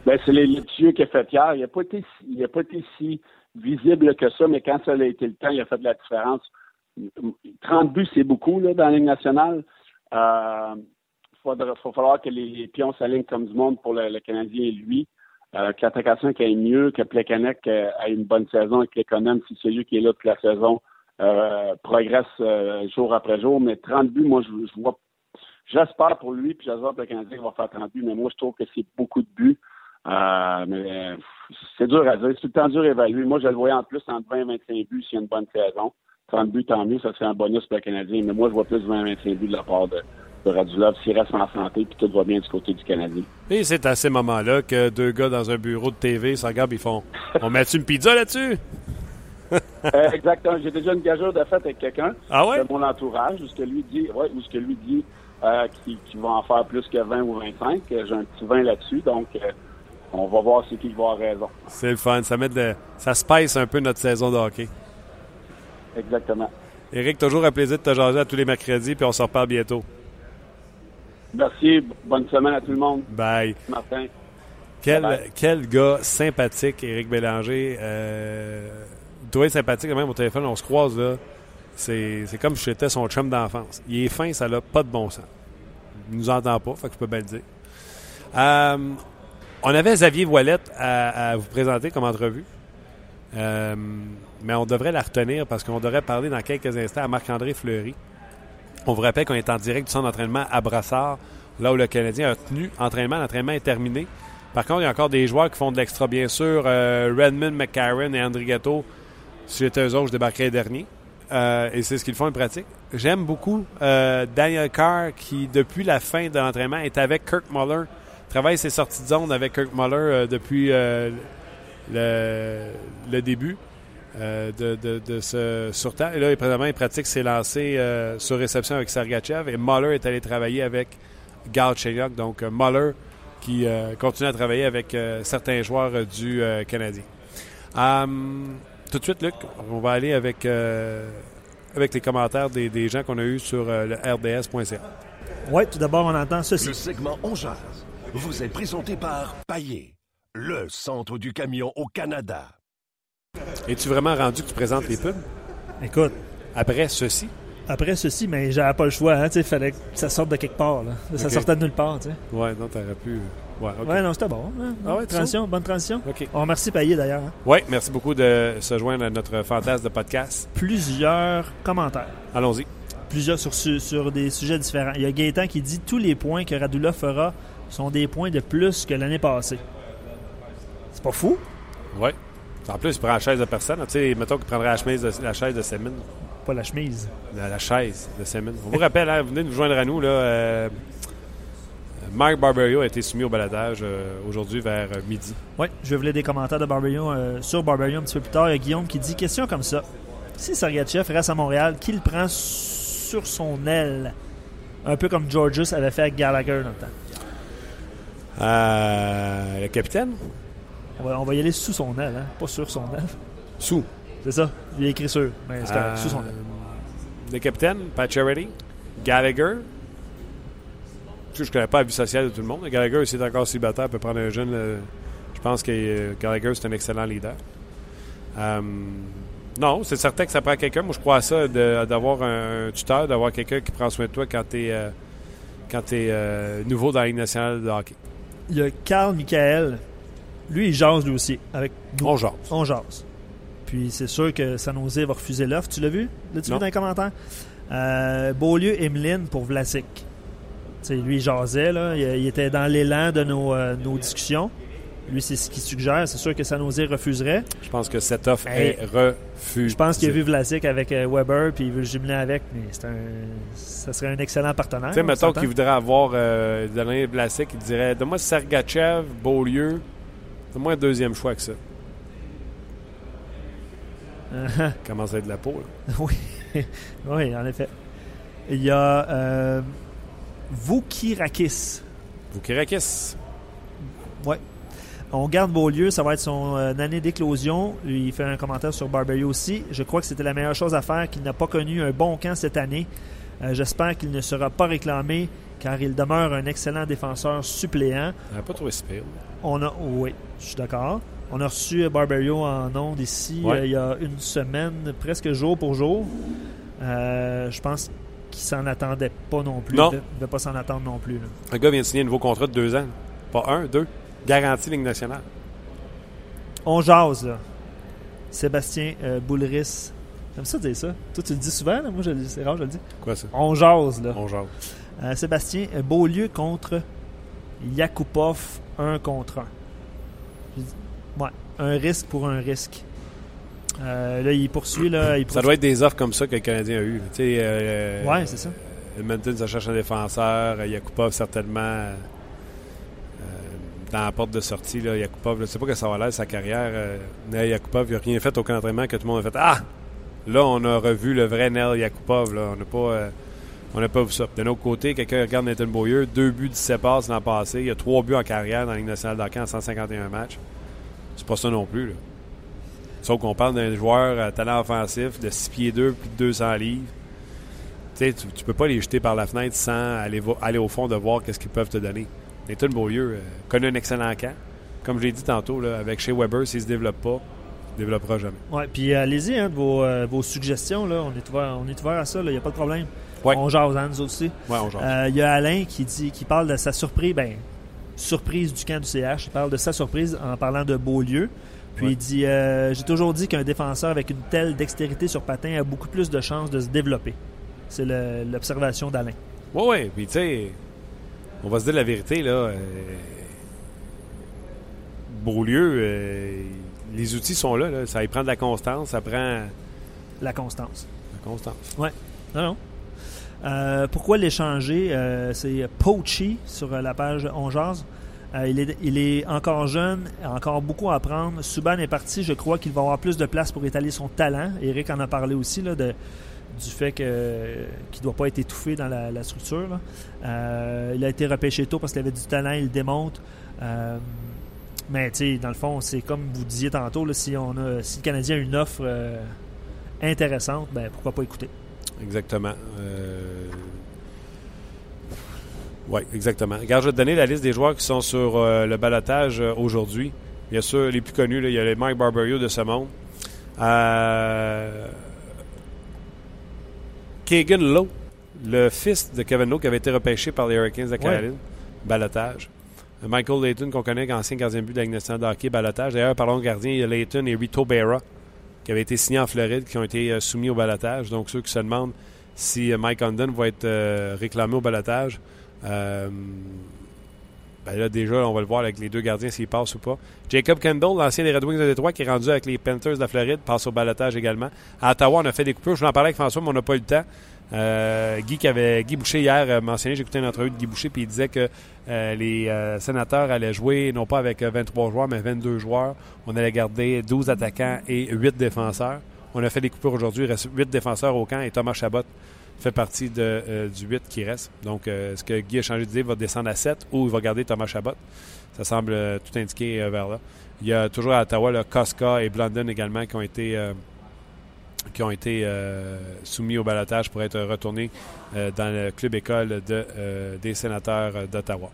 Ben, c'est les, les qu'il a fait hier. Il n'a pas, été, pas si visible que ça, mais quand ça a été le temps, il a fait de la différence. 30 buts, c'est beaucoup dans la Ligue nationale. Il euh, va falloir que les, pions s'alignent comme du monde pour le, Canadien et lui. Euh, que l'attaquation aille mieux, que Plekanec euh, ait une bonne saison et que l'économe, si celui qui est là toute la saison, euh, progresse jour après jour. Mais 30 buts, moi, je, vois. J'espère pour lui, puis j'espère que le Canadien va faire 30 buts, mais moi, je trouve que c'est beaucoup de buts. Mais c'est dur à dire. C'est tout le temps dur à évaluer. Moi, je le voyais en plus entre 20 et 25 buts s'il y a une bonne saison. 30 buts, tant mieux, ça serait un bonus pour le Canadien. Mais moi, je vois plus 20-25 buts de la part de, de Radulov s'il reste en santé puis tout va bien du côté du Canadien. Et c'est à ces moments-là que deux gars dans un bureau de TV se regardent ils font On met une pizza là-dessus? Euh, exactement. J'ai déjà une gageure de fête avec quelqu'un ah ouais? de mon entourage où ce que lui dit, ouais, où ce que lui dit euh, qu'il va en faire plus que 20 ou 25. J'ai un petit 20 là-dessus, donc euh, on va voir si qui va avoir raison. C'est le fun. Ça, met de, ça spice un peu notre saison de hockey. Exactement. Éric, toujours un plaisir de te jaser à tous les mercredis, puis on se reparle bientôt. Merci. Bonne semaine à tout le monde. Bye. Martin. Quel, quel gars sympathique, Éric Bélanger. Euh, toi, sympathique, même au téléphone, on se croise là. C'est, comme si j'étais son chum d'enfance. Il est fin, ça n'a pas de bon sens. Il nous entend pas, fait que je peux bien le dire. Euh, on avait Xavier Voilette à, vous présenter comme entrevue. Euh, mais on devrait la retenir parce qu'on devrait parler dans quelques instants à Marc-André Fleury. On vous rappelle qu'on est en direct du centre d'entraînement à Brassard, là où le Canadien a tenu entraînement. L'entraînement est terminé. Par contre, il y a encore des joueurs qui font de l'extra, bien sûr. Euh, Redmond, McCarron et André Gatto Si j'étais eux autres, je débarquerais dernier. Euh, et c'est ce qu'ils font en pratique. J'aime beaucoup Daniel Carr qui, depuis la fin de l'entraînement, est avec Kirk Muller. Travaille ses sorties de zone avec Kirk Muller euh, depuis euh, le, le début euh, de, de, de ce surtemps. Et là, présentement, il pratique ses lancers euh, sur réception avec Sergachev. Et Muller est allé travailler avec Galchenyuk. Donc, euh, Muller qui euh, continue à travailler avec euh, certains joueurs euh, du euh, Canadien. Hum, tout de suite, Luc, on va aller avec, euh, avec les commentaires des, des gens qu'on a eus sur euh, le rds.ca. Oui, tout d'abord, on entend ceci. Le segment On jase vous est présenté par Paillé, le centre du camion au Canada. Es-tu vraiment rendu que tu présentes les pubs? Écoute, après ceci? après ceci, mais j'avais pas le choix. Hein, il fallait que ça sorte de quelque part. Là. Ça sortait de nulle part. tu sais. Ouais, non, t'aurais pu. Ouais. Ouais, non, c'était bon. hein. Ah ouais, transition, bonne transition. OK. On remercie Payet d'ailleurs. hein. Ouais, merci beaucoup de se joindre à notre fantasme de podcast. Plusieurs commentaires. Allons-y. Plusieurs sur, sur, sur des sujets différents. Il y a Gaétan qui dit tous les points que Radula fera sont des points de plus que l'année passée. C'est pas fou? Ouais. En plus, il prend la chaise de personne. Tu sais, mettons qu'il prendrait la, chemise de- la chaise de Semin. Pas la chemise. La, la chaise de Semin. On vous rappelle, hein, vous venez de nous joindre à nous. Là, euh, Mark Barberio a été soumis au baladage euh, aujourd'hui vers euh, midi. Oui, je vous lire des commentaires de Barbarian euh, sur Barbarian un petit peu plus tard. Il y a Guillaume qui dit Question comme ça. Si Sergachev reste à Montréal, qui le prend sur son aile Un peu comme Georges avait fait avec Gallagher dans le temps? Euh, le capitaine? On va, on va y aller sous son aile, hein, pas sur son aile. Sous. C'est ça. Il est écrit sur. Mais c'est Euh, sous son aile. Le capitaine, Pacioretty, Gallagher. Je ne connais pas la vie sociale de tout le monde. Gallagher, s'il est encore célibataire, peut prendre un jeune. euh, je pense que euh, Gallagher, c'est un excellent leader. Euh, non, c'est certain que ça prend quelqu'un. Moi, je crois à ça, d'avoir un, tuteur, d'avoir quelqu'un qui prend soin de toi quand tu es, quand euh, nouveau dans la Ligue nationale de hockey. Il y a Carl Michael. Lui, il jase lui aussi. Avec nous. On jase. On jase. Puis c'est sûr que San Jose va refuser l'offre. Tu l'as vu? L'as-tu vu dans les commentaires? Euh, Beaulieu, Emeline pour Vlasic. Tu sais, lui, il jasait. Là. Il, il était dans l'élan de nos, euh, nos discussions. Lui, c'est ce qu'il suggère. C'est sûr que San Jose refuserait. Je pense que cette offre est refusée. Je pense qu'il a vu Vlasic avec euh, Weber, puis il veut le jumeler avec, mais c'est un, ça serait un excellent partenaire. Tu sais, on mettons qu'il voudrait avoir euh, Daniel Vlasic, il dirait Donne-moi Sergachev, Beaulieu, donne-moi un deuxième choix que ça. Commence à être de la peau. Là. oui. oui, en effet. Il y a euh, Vukirakis. Vukirakis. Ouais. On garde Beaulieu, ça va être son euh, année d'éclosion. Il fait un commentaire sur Barberio aussi. Je crois que c'était la meilleure chose à faire, qu'il n'a pas connu un bon camp cette année. Euh, J'espère qu'il ne sera pas réclamé, car il demeure un excellent défenseur suppléant. On n'a pas trouvé si pire. On a, oui, je suis d'accord. On a reçu Barberio en ondes ici Ouais. euh, il y a une semaine, presque jour pour jour. Je pense qu'il s'en attendait pas non plus. Non. Il ne devait pas s'en attendre non plus. là. Un gars vient de signer un nouveau contrat de deux ans. Pas un, deux. Garantie Ligue nationale. On jase, là. Sébastien euh, Boulris. J'aime ça dire ça. Toi, tu le dis souvent, là? Moi, je le dis- c'est rare, je le dis. Quoi ça? On jase, là. On jase. Euh, Sébastien, euh, Beaulieu contre Yakupov, un contre un. J'ai dit, Ouais, un risque pour un risque. Euh, là, il poursuit, là. Il Ça doit être des offres comme ça que le Canadien a eues. Tu sais, Ouais, c'est ça. Edmonton, ça cherche un défenseur. Yakupov, certainement. Euh, dans la porte de sortie, là, Yakupov, je ne sais pas que ça va l'air sa carrière. euh, Nel Yakupov, il n'a rien fait au camp d'entraînement que tout le monde a fait Ah Là, on a revu le vrai Nel Yakupov. Là. On n'a pas, euh, pas vu ça. De notre côté, quelqu'un regarde Nathan Beaulieu, deux buts, 17 passes l'an passé. Il y a trois buts en carrière dans la Ligue nationale d'hockey en 151 matchs. C'est pas ça non plus. Là. Sauf qu'on parle d'un joueur à talent offensif de 6 pieds 2, plus de 200 livres. Tu tu, peux pas les jeter par la fenêtre sans aller, aller au fond de voir qu'est-ce qu'ils peuvent te donner. Nathan Beaulieu euh, connaît un excellent camp. Comme je l'ai dit tantôt, là, avec chez Weber, s'il se développe pas, il ne développera jamais. Ouais, puis euh, allez-y, hein, de vos, euh, vos suggestions, là. On est ouvert, on est ouvert à ça, il n'y a pas de problème. Ouais. On jase, hein, nous aussi. Ouais, on jase. Euh, Il y a Alain qui dit qui parle de sa surprise, ben, surprise du camp du CH. Il parle de sa surprise en parlant de Beaulieu. Puis Ouais. il dit euh, J'ai toujours dit qu'un défenseur avec une telle dextérité sur patin a beaucoup plus de chances de se développer. C'est l'observation d'Alain. Oui, oui. Puis, tu sais, on va se dire la vérité, là. Euh, Beaulieu, euh, les outils sont là, là. Ça y prend de la constance, ça prend La constance. la constance. Non, non. Euh, pourquoi l'échanger? Euh, c'est Pochi sur la page On Jase? Il, est, il est encore jeune, encore beaucoup à apprendre. Subban est parti, je crois qu'il va avoir plus de place pour étaler son talent. Eric en a parlé aussi là, de, du fait qu'il ne doit pas être étouffé dans la, structure. Euh, il a été repêché tôt parce qu'il avait du talent, il le démontre. Euh, mais dans le fond, c'est comme vous disiez tantôt, si, on a, si le Canadien a une offre euh, intéressante, ben, pourquoi pas écouter? Exactement. Euh... Oui, exactement. Regarde, je vais te donner la liste des joueurs qui sont sur le balotage aujourd'hui. Bien sûr, les plus connus, il y a les Mike Barberio de ce monde. Kagan Lowe, le fils de Kevin Lowe qui avait été repêché par les Hurricanes de Caroline. Balotage. Michael Layton, qu'on connaît, ancien gardien de but de la Ligue nationale de hockey, balotage. D'ailleurs, parlons de gardien, il y a Layton et Rito Berra, qui avaient été signés en Floride, qui ont été euh, soumis au balotage. Donc, ceux qui se demandent si euh, Mike Condon va être euh, réclamé au balotage, euh, ben là, déjà, on va le voir avec les deux gardiens s'il passe ou pas. Jacob Kendall, l'ancien des Red Wings de Détroit, qui est rendu avec les Panthers de la Floride, passe au balotage également. À Ottawa, on a fait des coupures. Je voulais en parler avec François, mais on n'a pas eu le temps. Euh, Guy, qui avait, Guy Boucher hier euh, mentionné, écouté une entrevue de Guy Boucher, puis il disait que euh, les euh, sénateurs allaient jouer non pas avec euh, 23 joueurs, mais 22 joueurs. On allait garder 12 attaquants et 8 défenseurs. On a fait des coupures aujourd'hui. Il reste 8 défenseurs au camp et Thomas Chabot fait partie de, euh, du 8 qui reste. Donc, euh, est-ce que Guy a changé d'idée, va descendre à 7 ou il va garder Thomas Chabot? Ça semble euh, tout indiquer vers là. Il y a toujours à Ottawa le et Blondin également qui ont été, qui ont été soumis au balotage pour être retournés dans le club école de, des sénateurs d'Ottawa.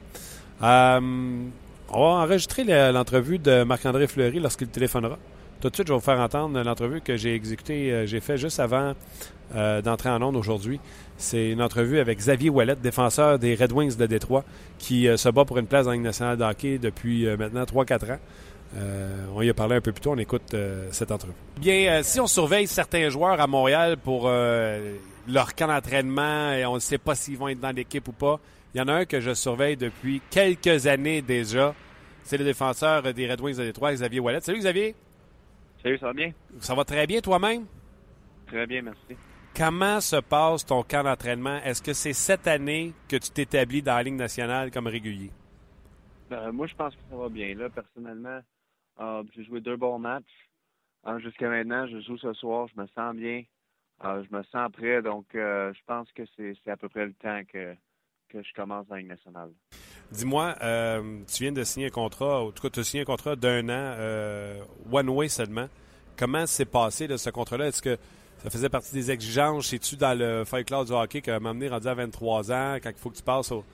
On va enregistrer le- l'entrevue de Marc-André Fleury lorsqu'il téléphonera. Tout de suite, je vais vous faire entendre l'entrevue que j'ai exécutée, euh, j'ai fait juste avant euh, d'entrer en onde aujourd'hui. C'est une entrevue avec Xavier Ouellet, défenseur des Red Wings de Détroit, qui euh, se bat pour une place dans la nationale de hockey depuis maintenant 3-4 ans. On y a parlé un peu plus tôt, on écoute cette entrevue. Bien, euh, si on surveille certains joueurs à Montréal pour leur camp d'entraînement et on ne sait pas s'ils vont être dans l'équipe ou pas, il y en a un que je surveille depuis quelques années déjà. C'est le défenseur des Red Wings de Détroit, Xavier Ouellet. Salut Xavier, Salut, ça va bien? ça va très bien toi-même? Très bien, merci. Comment se passe ton camp d'entraînement? Est-ce que c'est cette année que tu t'établis dans la Ligue nationale comme régulier? Euh, moi, je pense que ça va bien. Là, personnellement, euh, j'ai joué deux bons matchs. Euh, Jusqu'à maintenant, je joue ce soir, je me sens bien. Euh, je me sens prêt, donc euh, je pense que c'est c'est à peu près le temps que, que je commence dans la Ligue nationale. Dis-moi, euh, tu viens de signer un contrat, en tout cas, tu as signé un contrat d'un an, euh, one way seulement. Comment s'est passé là, ce contrat-là? Est-ce que ça faisait partie des exigences? C'est-tu dans le Fight Club du hockey moment donné, rendu à 23 ans, quand il faut que tu passes au,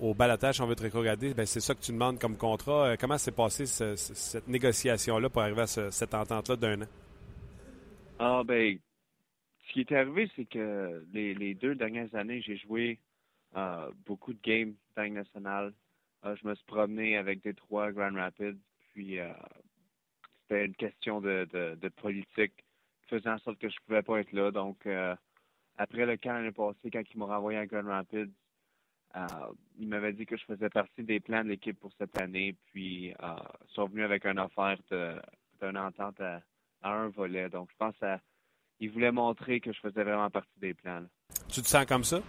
au, si on veut te rétrograder, ben c'est ça que tu demandes comme contrat. Euh, comment s'est passé ce- ce- cette négociation-là pour arriver à ce- cette entente-là d'un an? Ah, ben, ce qui est arrivé, c'est que les, les deux dernières années, j'ai joué euh, beaucoup de games nationale. Euh, je me suis promené avec Détroit, Grand Rapids, puis euh, c'était une question de, de, de politique qui faisait en sorte que je pouvais pas être là. Donc, euh, après le camp l'année passée, quand ils m'ont renvoyé à Grand Rapids, euh, ils m'avaient dit que je faisais partie des plans de l'équipe pour cette année, puis ils sont venus avec une offre d'une entente à, un volet. Donc, je pense à ils voulaient montrer que je faisais vraiment partie des plans. Tu te sens comme ça?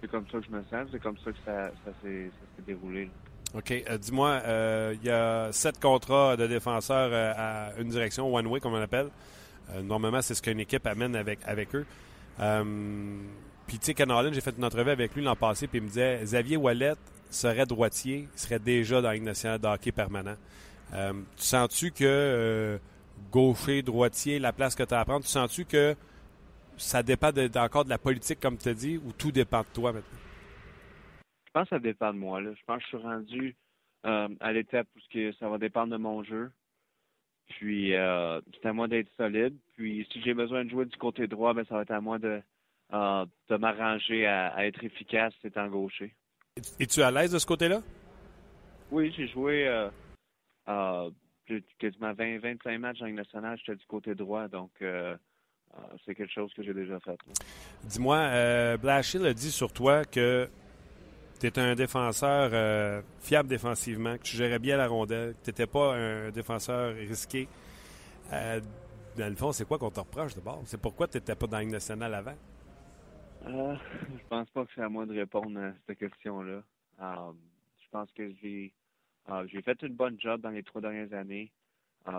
C'est comme ça que je me sens, c'est comme ça que ça, s'est déroulé. OK. Euh, Dis-moi, euh, il y a sept contrats de défenseurs euh, à une direction, one way, comme on appelle. Euh, normalement, c'est ce qu'une équipe amène avec, eux. Puis, tu sais, Ken j'ai fait une entrevue avec lui l'an passé, puis il me disait Xavier Wallet serait droitier, serait déjà dans la nationale de hockey permanent. Tu sens-tu que gaucher, droitier, la place que tu as à prendre, tu sens-tu que ça dépend de- encore de la politique, comme tu as dit, ou tout dépend de toi maintenant? Je pense que ça dépend de moi. Là. Je pense que je suis rendu euh, à l'étape où que ça va dépendre de mon jeu. Puis, euh, c'est à moi d'être solide. Puis, si j'ai besoin de jouer du côté droit, ben, ça va être à moi de, euh, de m'arranger à, à être efficace étant gaucher. Es-tu à l'aise de ce côté-là? Oui, j'ai joué euh, plus- quasiment 20-25 matchs Ligue nationale. J'étais du côté droit, donc c'est quelque chose que j'ai déjà fait. Dis-moi, euh, Blashill a dit sur toi que tu es un défenseur euh, fiable défensivement, que tu gérais bien la rondelle, que tu n'étais pas un défenseur risqué. Euh, dans le fond, c'est quoi qu'on te reproche de bord? C'est pourquoi tu n'étais pas dans la Ligue nationale avant? Euh, je pense pas que c'est à moi de répondre à cette question-là. Euh, je pense que j'ai j'ai fait une bonne job dans les trois dernières années.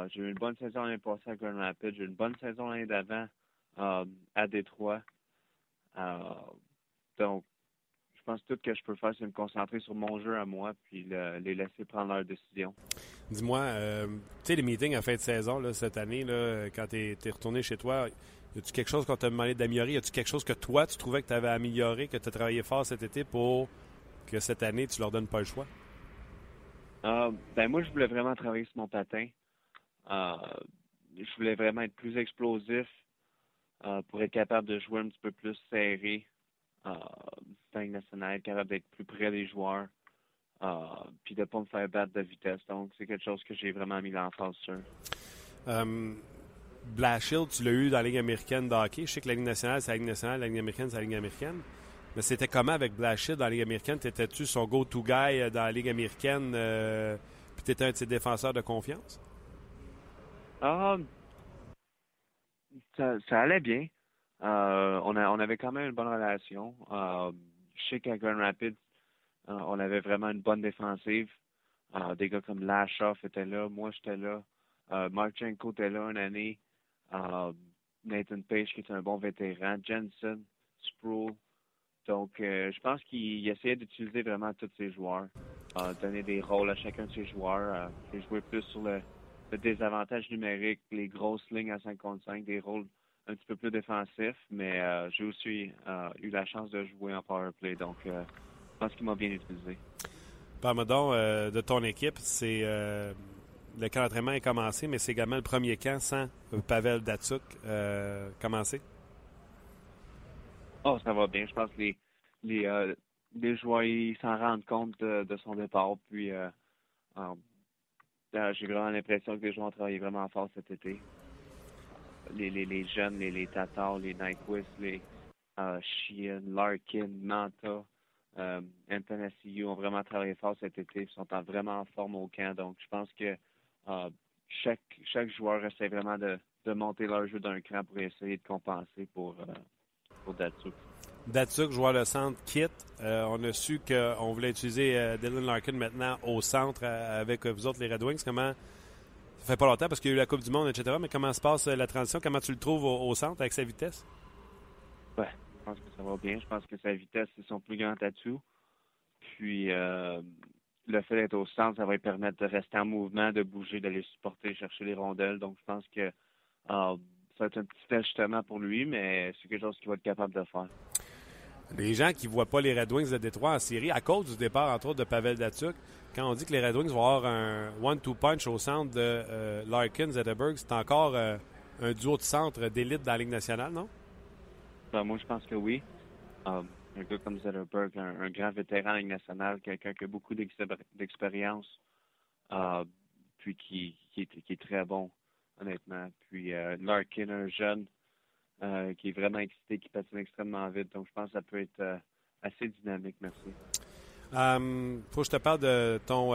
J'ai eu une bonne saison l'année passée à Grand Rapids. J'ai eu une bonne saison l'année d'avant à Détroit. donc, je pense que tout ce que je peux faire, c'est me concentrer sur mon jeu à moi puis les laisser prendre leurs décisions. Dis-moi, tu sais, les meetings à fin de saison là, cette année, là, quand tu es, retourné chez toi, y a-tu quelque chose qu'on t'a demandé d'améliorer? Y a-tu quelque chose que toi, tu trouvais que tu avais amélioré, que tu as travaillé fort cet été pour que cette année, tu leur donnes pas le choix? Euh, ben moi, je voulais vraiment travailler sur mon patin. Euh, je voulais vraiment être plus explosif euh, pour être capable de jouer un petit peu plus serré euh, national, capable d'être plus près des joueurs, euh, puis de ne pas me faire battre de vitesse. Donc, c'est quelque chose que j'ai vraiment mis l'emphase sur. Blashill, tu l'as eu dans la Ligue américaine de hockey. Je sais que la Ligue nationale, c'est la Ligue nationale, la Ligue américaine, c'est la Ligue américaine. Mais c'était comment avec Blashill dans la Ligue américaine? T'étais-tu son go-to guy dans la Ligue américaine? Euh, puis t'étais un de ses défenseurs de confiance? Ah, ça, allait bien. Euh, on, a, on avait quand même une bonne relation. sais qu'à Grand Rapids, on avait vraiment une bonne défensive. des gars comme Lashoff étaient là, moi j'étais là. Marchenko était là une année. Nathan Page qui est un bon vétéran. Jensen, Sproul. Donc, euh, je pense qu'il essayait d'utiliser vraiment tous ses joueurs, euh, donner des rôles à chacun de ses joueurs, euh, jouer plus sur le, désavantage numérique, les grosses lignes à 5 contre 5, des rôles un petit peu plus défensifs, mais euh, j'ai aussi eu la chance de jouer en power play, donc je pense qu'il m'a bien utilisé. Parle-moi donc de ton équipe, c'est le camp d'entraînement est commencé, mais c'est également le premier camp sans Pavel Datsuk commencé. Oh, ça va bien. Je pense que les, les, euh, les joueurs s'en rendent compte de, son départ. Puis, euh, euh, j'ai vraiment l'impression que les joueurs ont travaillé vraiment fort cet été. Les, les, les jeunes, les, les Tatars, les Nyquist, les euh, Larkin, Manta, euh, ont vraiment travaillé fort cet été. Ils sont vraiment en forme au camp. Donc, je pense que chaque, chaque joueur essaie vraiment de, de monter leur jeu d'un cran pour essayer de compenser pour, pour Datsuk. Datsuk, joueur de centre, quitte. Euh, on a su qu'on voulait utiliser euh, Dylan Larkin maintenant au centre euh, avec vous autres, les Red Wings. Comment. Ça fait pas longtemps parce qu'il y a eu la Coupe du Monde, etc. Mais comment se passe la transition? Comment tu le trouves au, centre avec sa vitesse? Ouais, je pense que ça va bien. Je pense que sa vitesse, c'est son plus grand atout. Puis, le fait d'être au centre, ça va lui permettre de rester en mouvement, de bouger, d'aller supporter, chercher les rondelles. Donc, je pense que ça va être un petit ajustement pour lui, mais c'est quelque chose qu'il va être capable de faire. Les gens qui ne voient pas les Red Wings de Détroit en série, à cause du départ, entre autres, de Pavel Datsuk, quand on dit que les Red Wings vont avoir un one-two punch au centre de euh, Larkin, Zetterberg, c'est encore euh, un duo de centre d'élite dans la Ligue nationale, non? Ben, moi, je pense que oui. Um, un gars comme Zetterberg, un, grand vétéran en Ligue nationale, quelqu'un qui a beaucoup d'expérience, puis qui, est, très bon honnêtement. Puis euh, Larkin, un jeune euh, qui est vraiment excité, qui patine extrêmement vite. Donc je pense que ça peut être euh, assez dynamique. Merci. Um, faut que je te parle de ton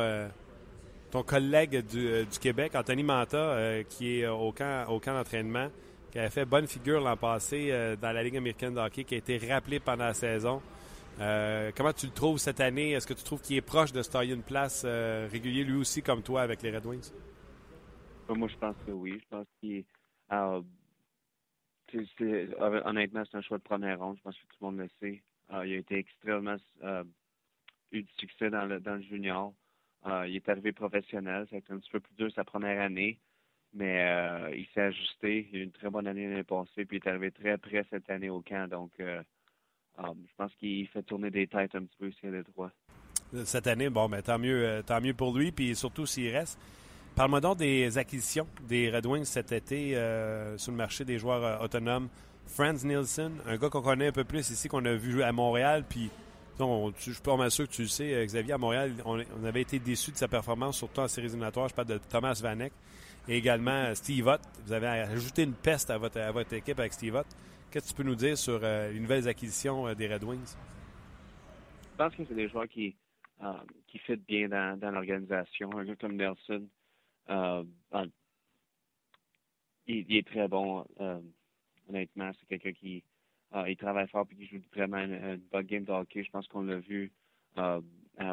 ton collègue du, du, Québec, Anthony Manta, qui est au camp, au camp d'entraînement, qui a fait bonne figure l'an passé dans la Ligue américaine de hockey, qui a été rappelé pendant la saison. comment tu le trouves cette année? Est-ce que tu trouves qu'il est proche de se tailler une place régulière, lui aussi, comme toi, avec les Red Wings? Moi, je pense que oui. Je pense qu'il euh, honnêtement, c'est un choix de première ronde. Je pense que tout le monde le sait. Euh, il a été extrêmement euh, eu du succès dans le, dans le junior. Euh, il est arrivé professionnel. Ça a été un petit peu plus dur sa première année. Mais il s'est ajusté. Il a eu une très bonne année l'année passée. Puis il est arrivé très près cette année au camp. Donc, euh, je pense qu'il fait tourner des têtes un petit peu ici à Détroit. Cette année, bon, ben, tant mieux, tant mieux pour lui. Puis surtout s'il reste. Parle-moi donc des acquisitions des Red Wings cet été euh, sur le marché des joueurs euh, autonomes. Franz Nielsen, un gars qu'on connaît un peu plus ici, qu'on a vu à Montréal, puis je suis pas sûr que tu le sais, euh, Xavier, à Montréal, on, avait été déçus de sa performance, surtout en séries éliminatoires. Je parle de Thomas Vanek et également Steve Ott. Vous avez ajouté une peste à votre, à votre équipe avec Steve Ott. Qu'est-ce que tu peux nous dire sur les nouvelles acquisitions des Red Wings? pense que c'est des joueurs qui, euh, qui fit bien dans, dans l'organisation. Un gars comme Nelson, euh, il, est très bon. Euh, honnêtement, c'est quelqu'un qui euh, il travaille fort et qui joue vraiment une, bonne game de hockey. Je pense qu'on l'a vu à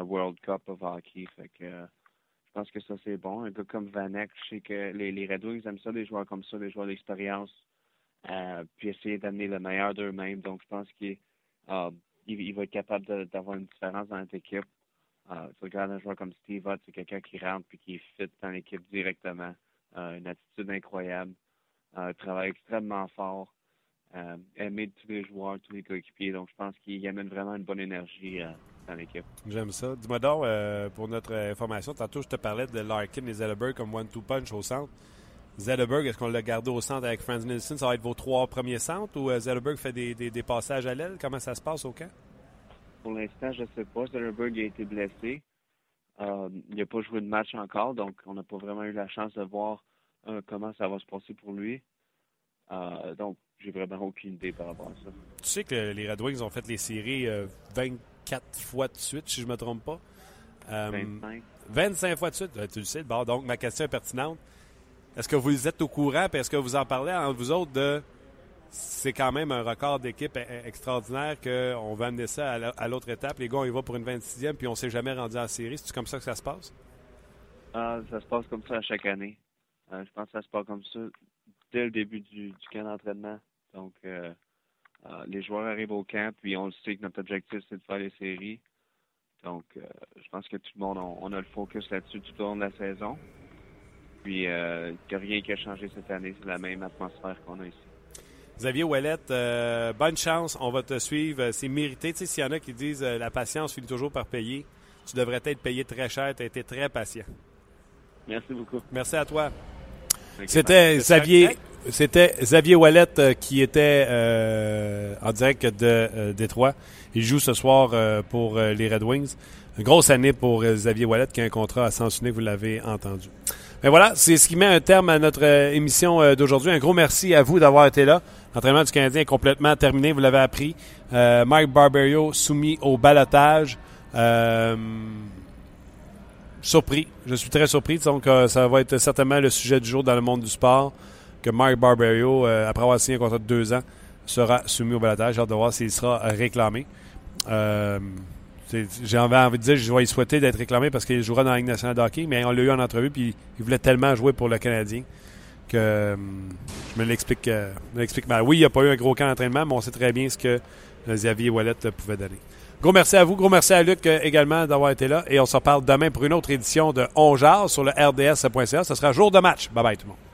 World Cup of hockey. Je pense que ça, c'est bon. Un gars comme Vanek, je sais que les, les Red Wings aiment ça, des joueurs comme ça, des joueurs d'expérience, puis essayer d'amener le meilleur d'eux-mêmes. Donc, je pense qu'il il, il, va être capable d'avoir une différence dans notre équipe. Euh, tu regardes un joueur comme Steve Hutt, c'est quelqu'un qui rentre puis qui fit dans l'équipe directement. Euh, une attitude incroyable. Euh, travaille extrêmement fort. Euh, aimé de tous les joueurs, tous les coéquipiers. Donc, je pense qu'il amène vraiment une bonne énergie dans l'équipe. J'aime ça. Dis-moi donc, pour notre information, tantôt, je te parlais de Larkin et Zelleberg comme one-two punch au centre. Zelleberg, est-ce qu'on l'a gardé au centre avec Franz Nielsen? Ça va être vos trois premiers centres ou Zelleberg fait des, des passages à l'aile? Comment ça se passe au camp? Pour l'instant, je ne sais pas. Zelleberg a été blessé. Euh, il n'a pas joué de match encore, donc on n'a pas vraiment eu la chance de voir euh, comment ça va se passer pour lui. Euh, donc, j'ai vraiment aucune idée par rapport à ça. Tu sais que les Red Wings ont fait les séries 24 fois de suite, si je ne me trompe pas. 25. 25 fois de suite, tu le sais. Bon, donc, ma question est pertinente. Est-ce que vous êtes au courant, et est-ce que vous en parlez entre vous autres de c'est quand même un record d'équipe extraordinaire qu'on va amener ça à l'autre étape. Les gars, on y va pour une 26e, puis on ne s'est jamais rendu en série. C'est comme ça que ça se passe? Ah, ça se passe comme ça à chaque année. Euh, je pense que ça se passe comme ça dès le début du, camp d'entraînement. Donc, euh, euh, les joueurs arrivent au camp, puis on le sait que notre objectif, c'est de faire les séries. Donc, je pense que tout le monde, on, on a le focus là-dessus tout au long de la saison. Puis, il n'y a rien qui a changé cette année. C'est la même atmosphère qu'on a ici. Xavier Ouellette, euh, bonne chance, on va te suivre. C'est mérité. Tu sais, s'il y en a qui disent euh, la patience finit toujours par payer, tu devrais être payé très cher. Tu as été très patient. Merci beaucoup. Merci à toi. C'était Xavier, c'était Xavier euh, qui était euh, en direct de euh, Détroit. Il joue ce soir euh, pour les Red Wings. Une grosse année pour Xavier Ouellette qui a un contrat à sens unique, vous l'avez entendu. Mais voilà, c'est ce qui met un terme à notre émission d'aujourd'hui. Un gros merci à vous d'avoir été là. L'entraînement du Canadien est complètement terminé, vous l'avez appris. Mike Barberio soumis au balotage. surpris, je suis très surpris. Donc, ça va être certainement le sujet du jour dans le monde du sport que Mark Barberio, euh, après avoir signé un contrat de deux ans, sera soumis au balotage. J'ai hâte de voir s'il sera réclamé. Euh, j'ai envie de dire, je vais y souhaiter d'être réclamé parce qu'il jouera dans la Ligue nationale hockey, mais on l'a eu en entrevue, puis il voulait tellement jouer pour le Canadien que euh, je me l'explique euh, mal. Oui, il n'y a pas eu un gros camp d'entraînement, mais on sait très bien ce que Xavier Wallet pouvait donner. Gros merci à vous, gros merci à Luc également d'avoir été là, et on se reparle demain pour une autre édition de On sur le RDS.ca. Ce sera jour de match. Bye bye tout le monde.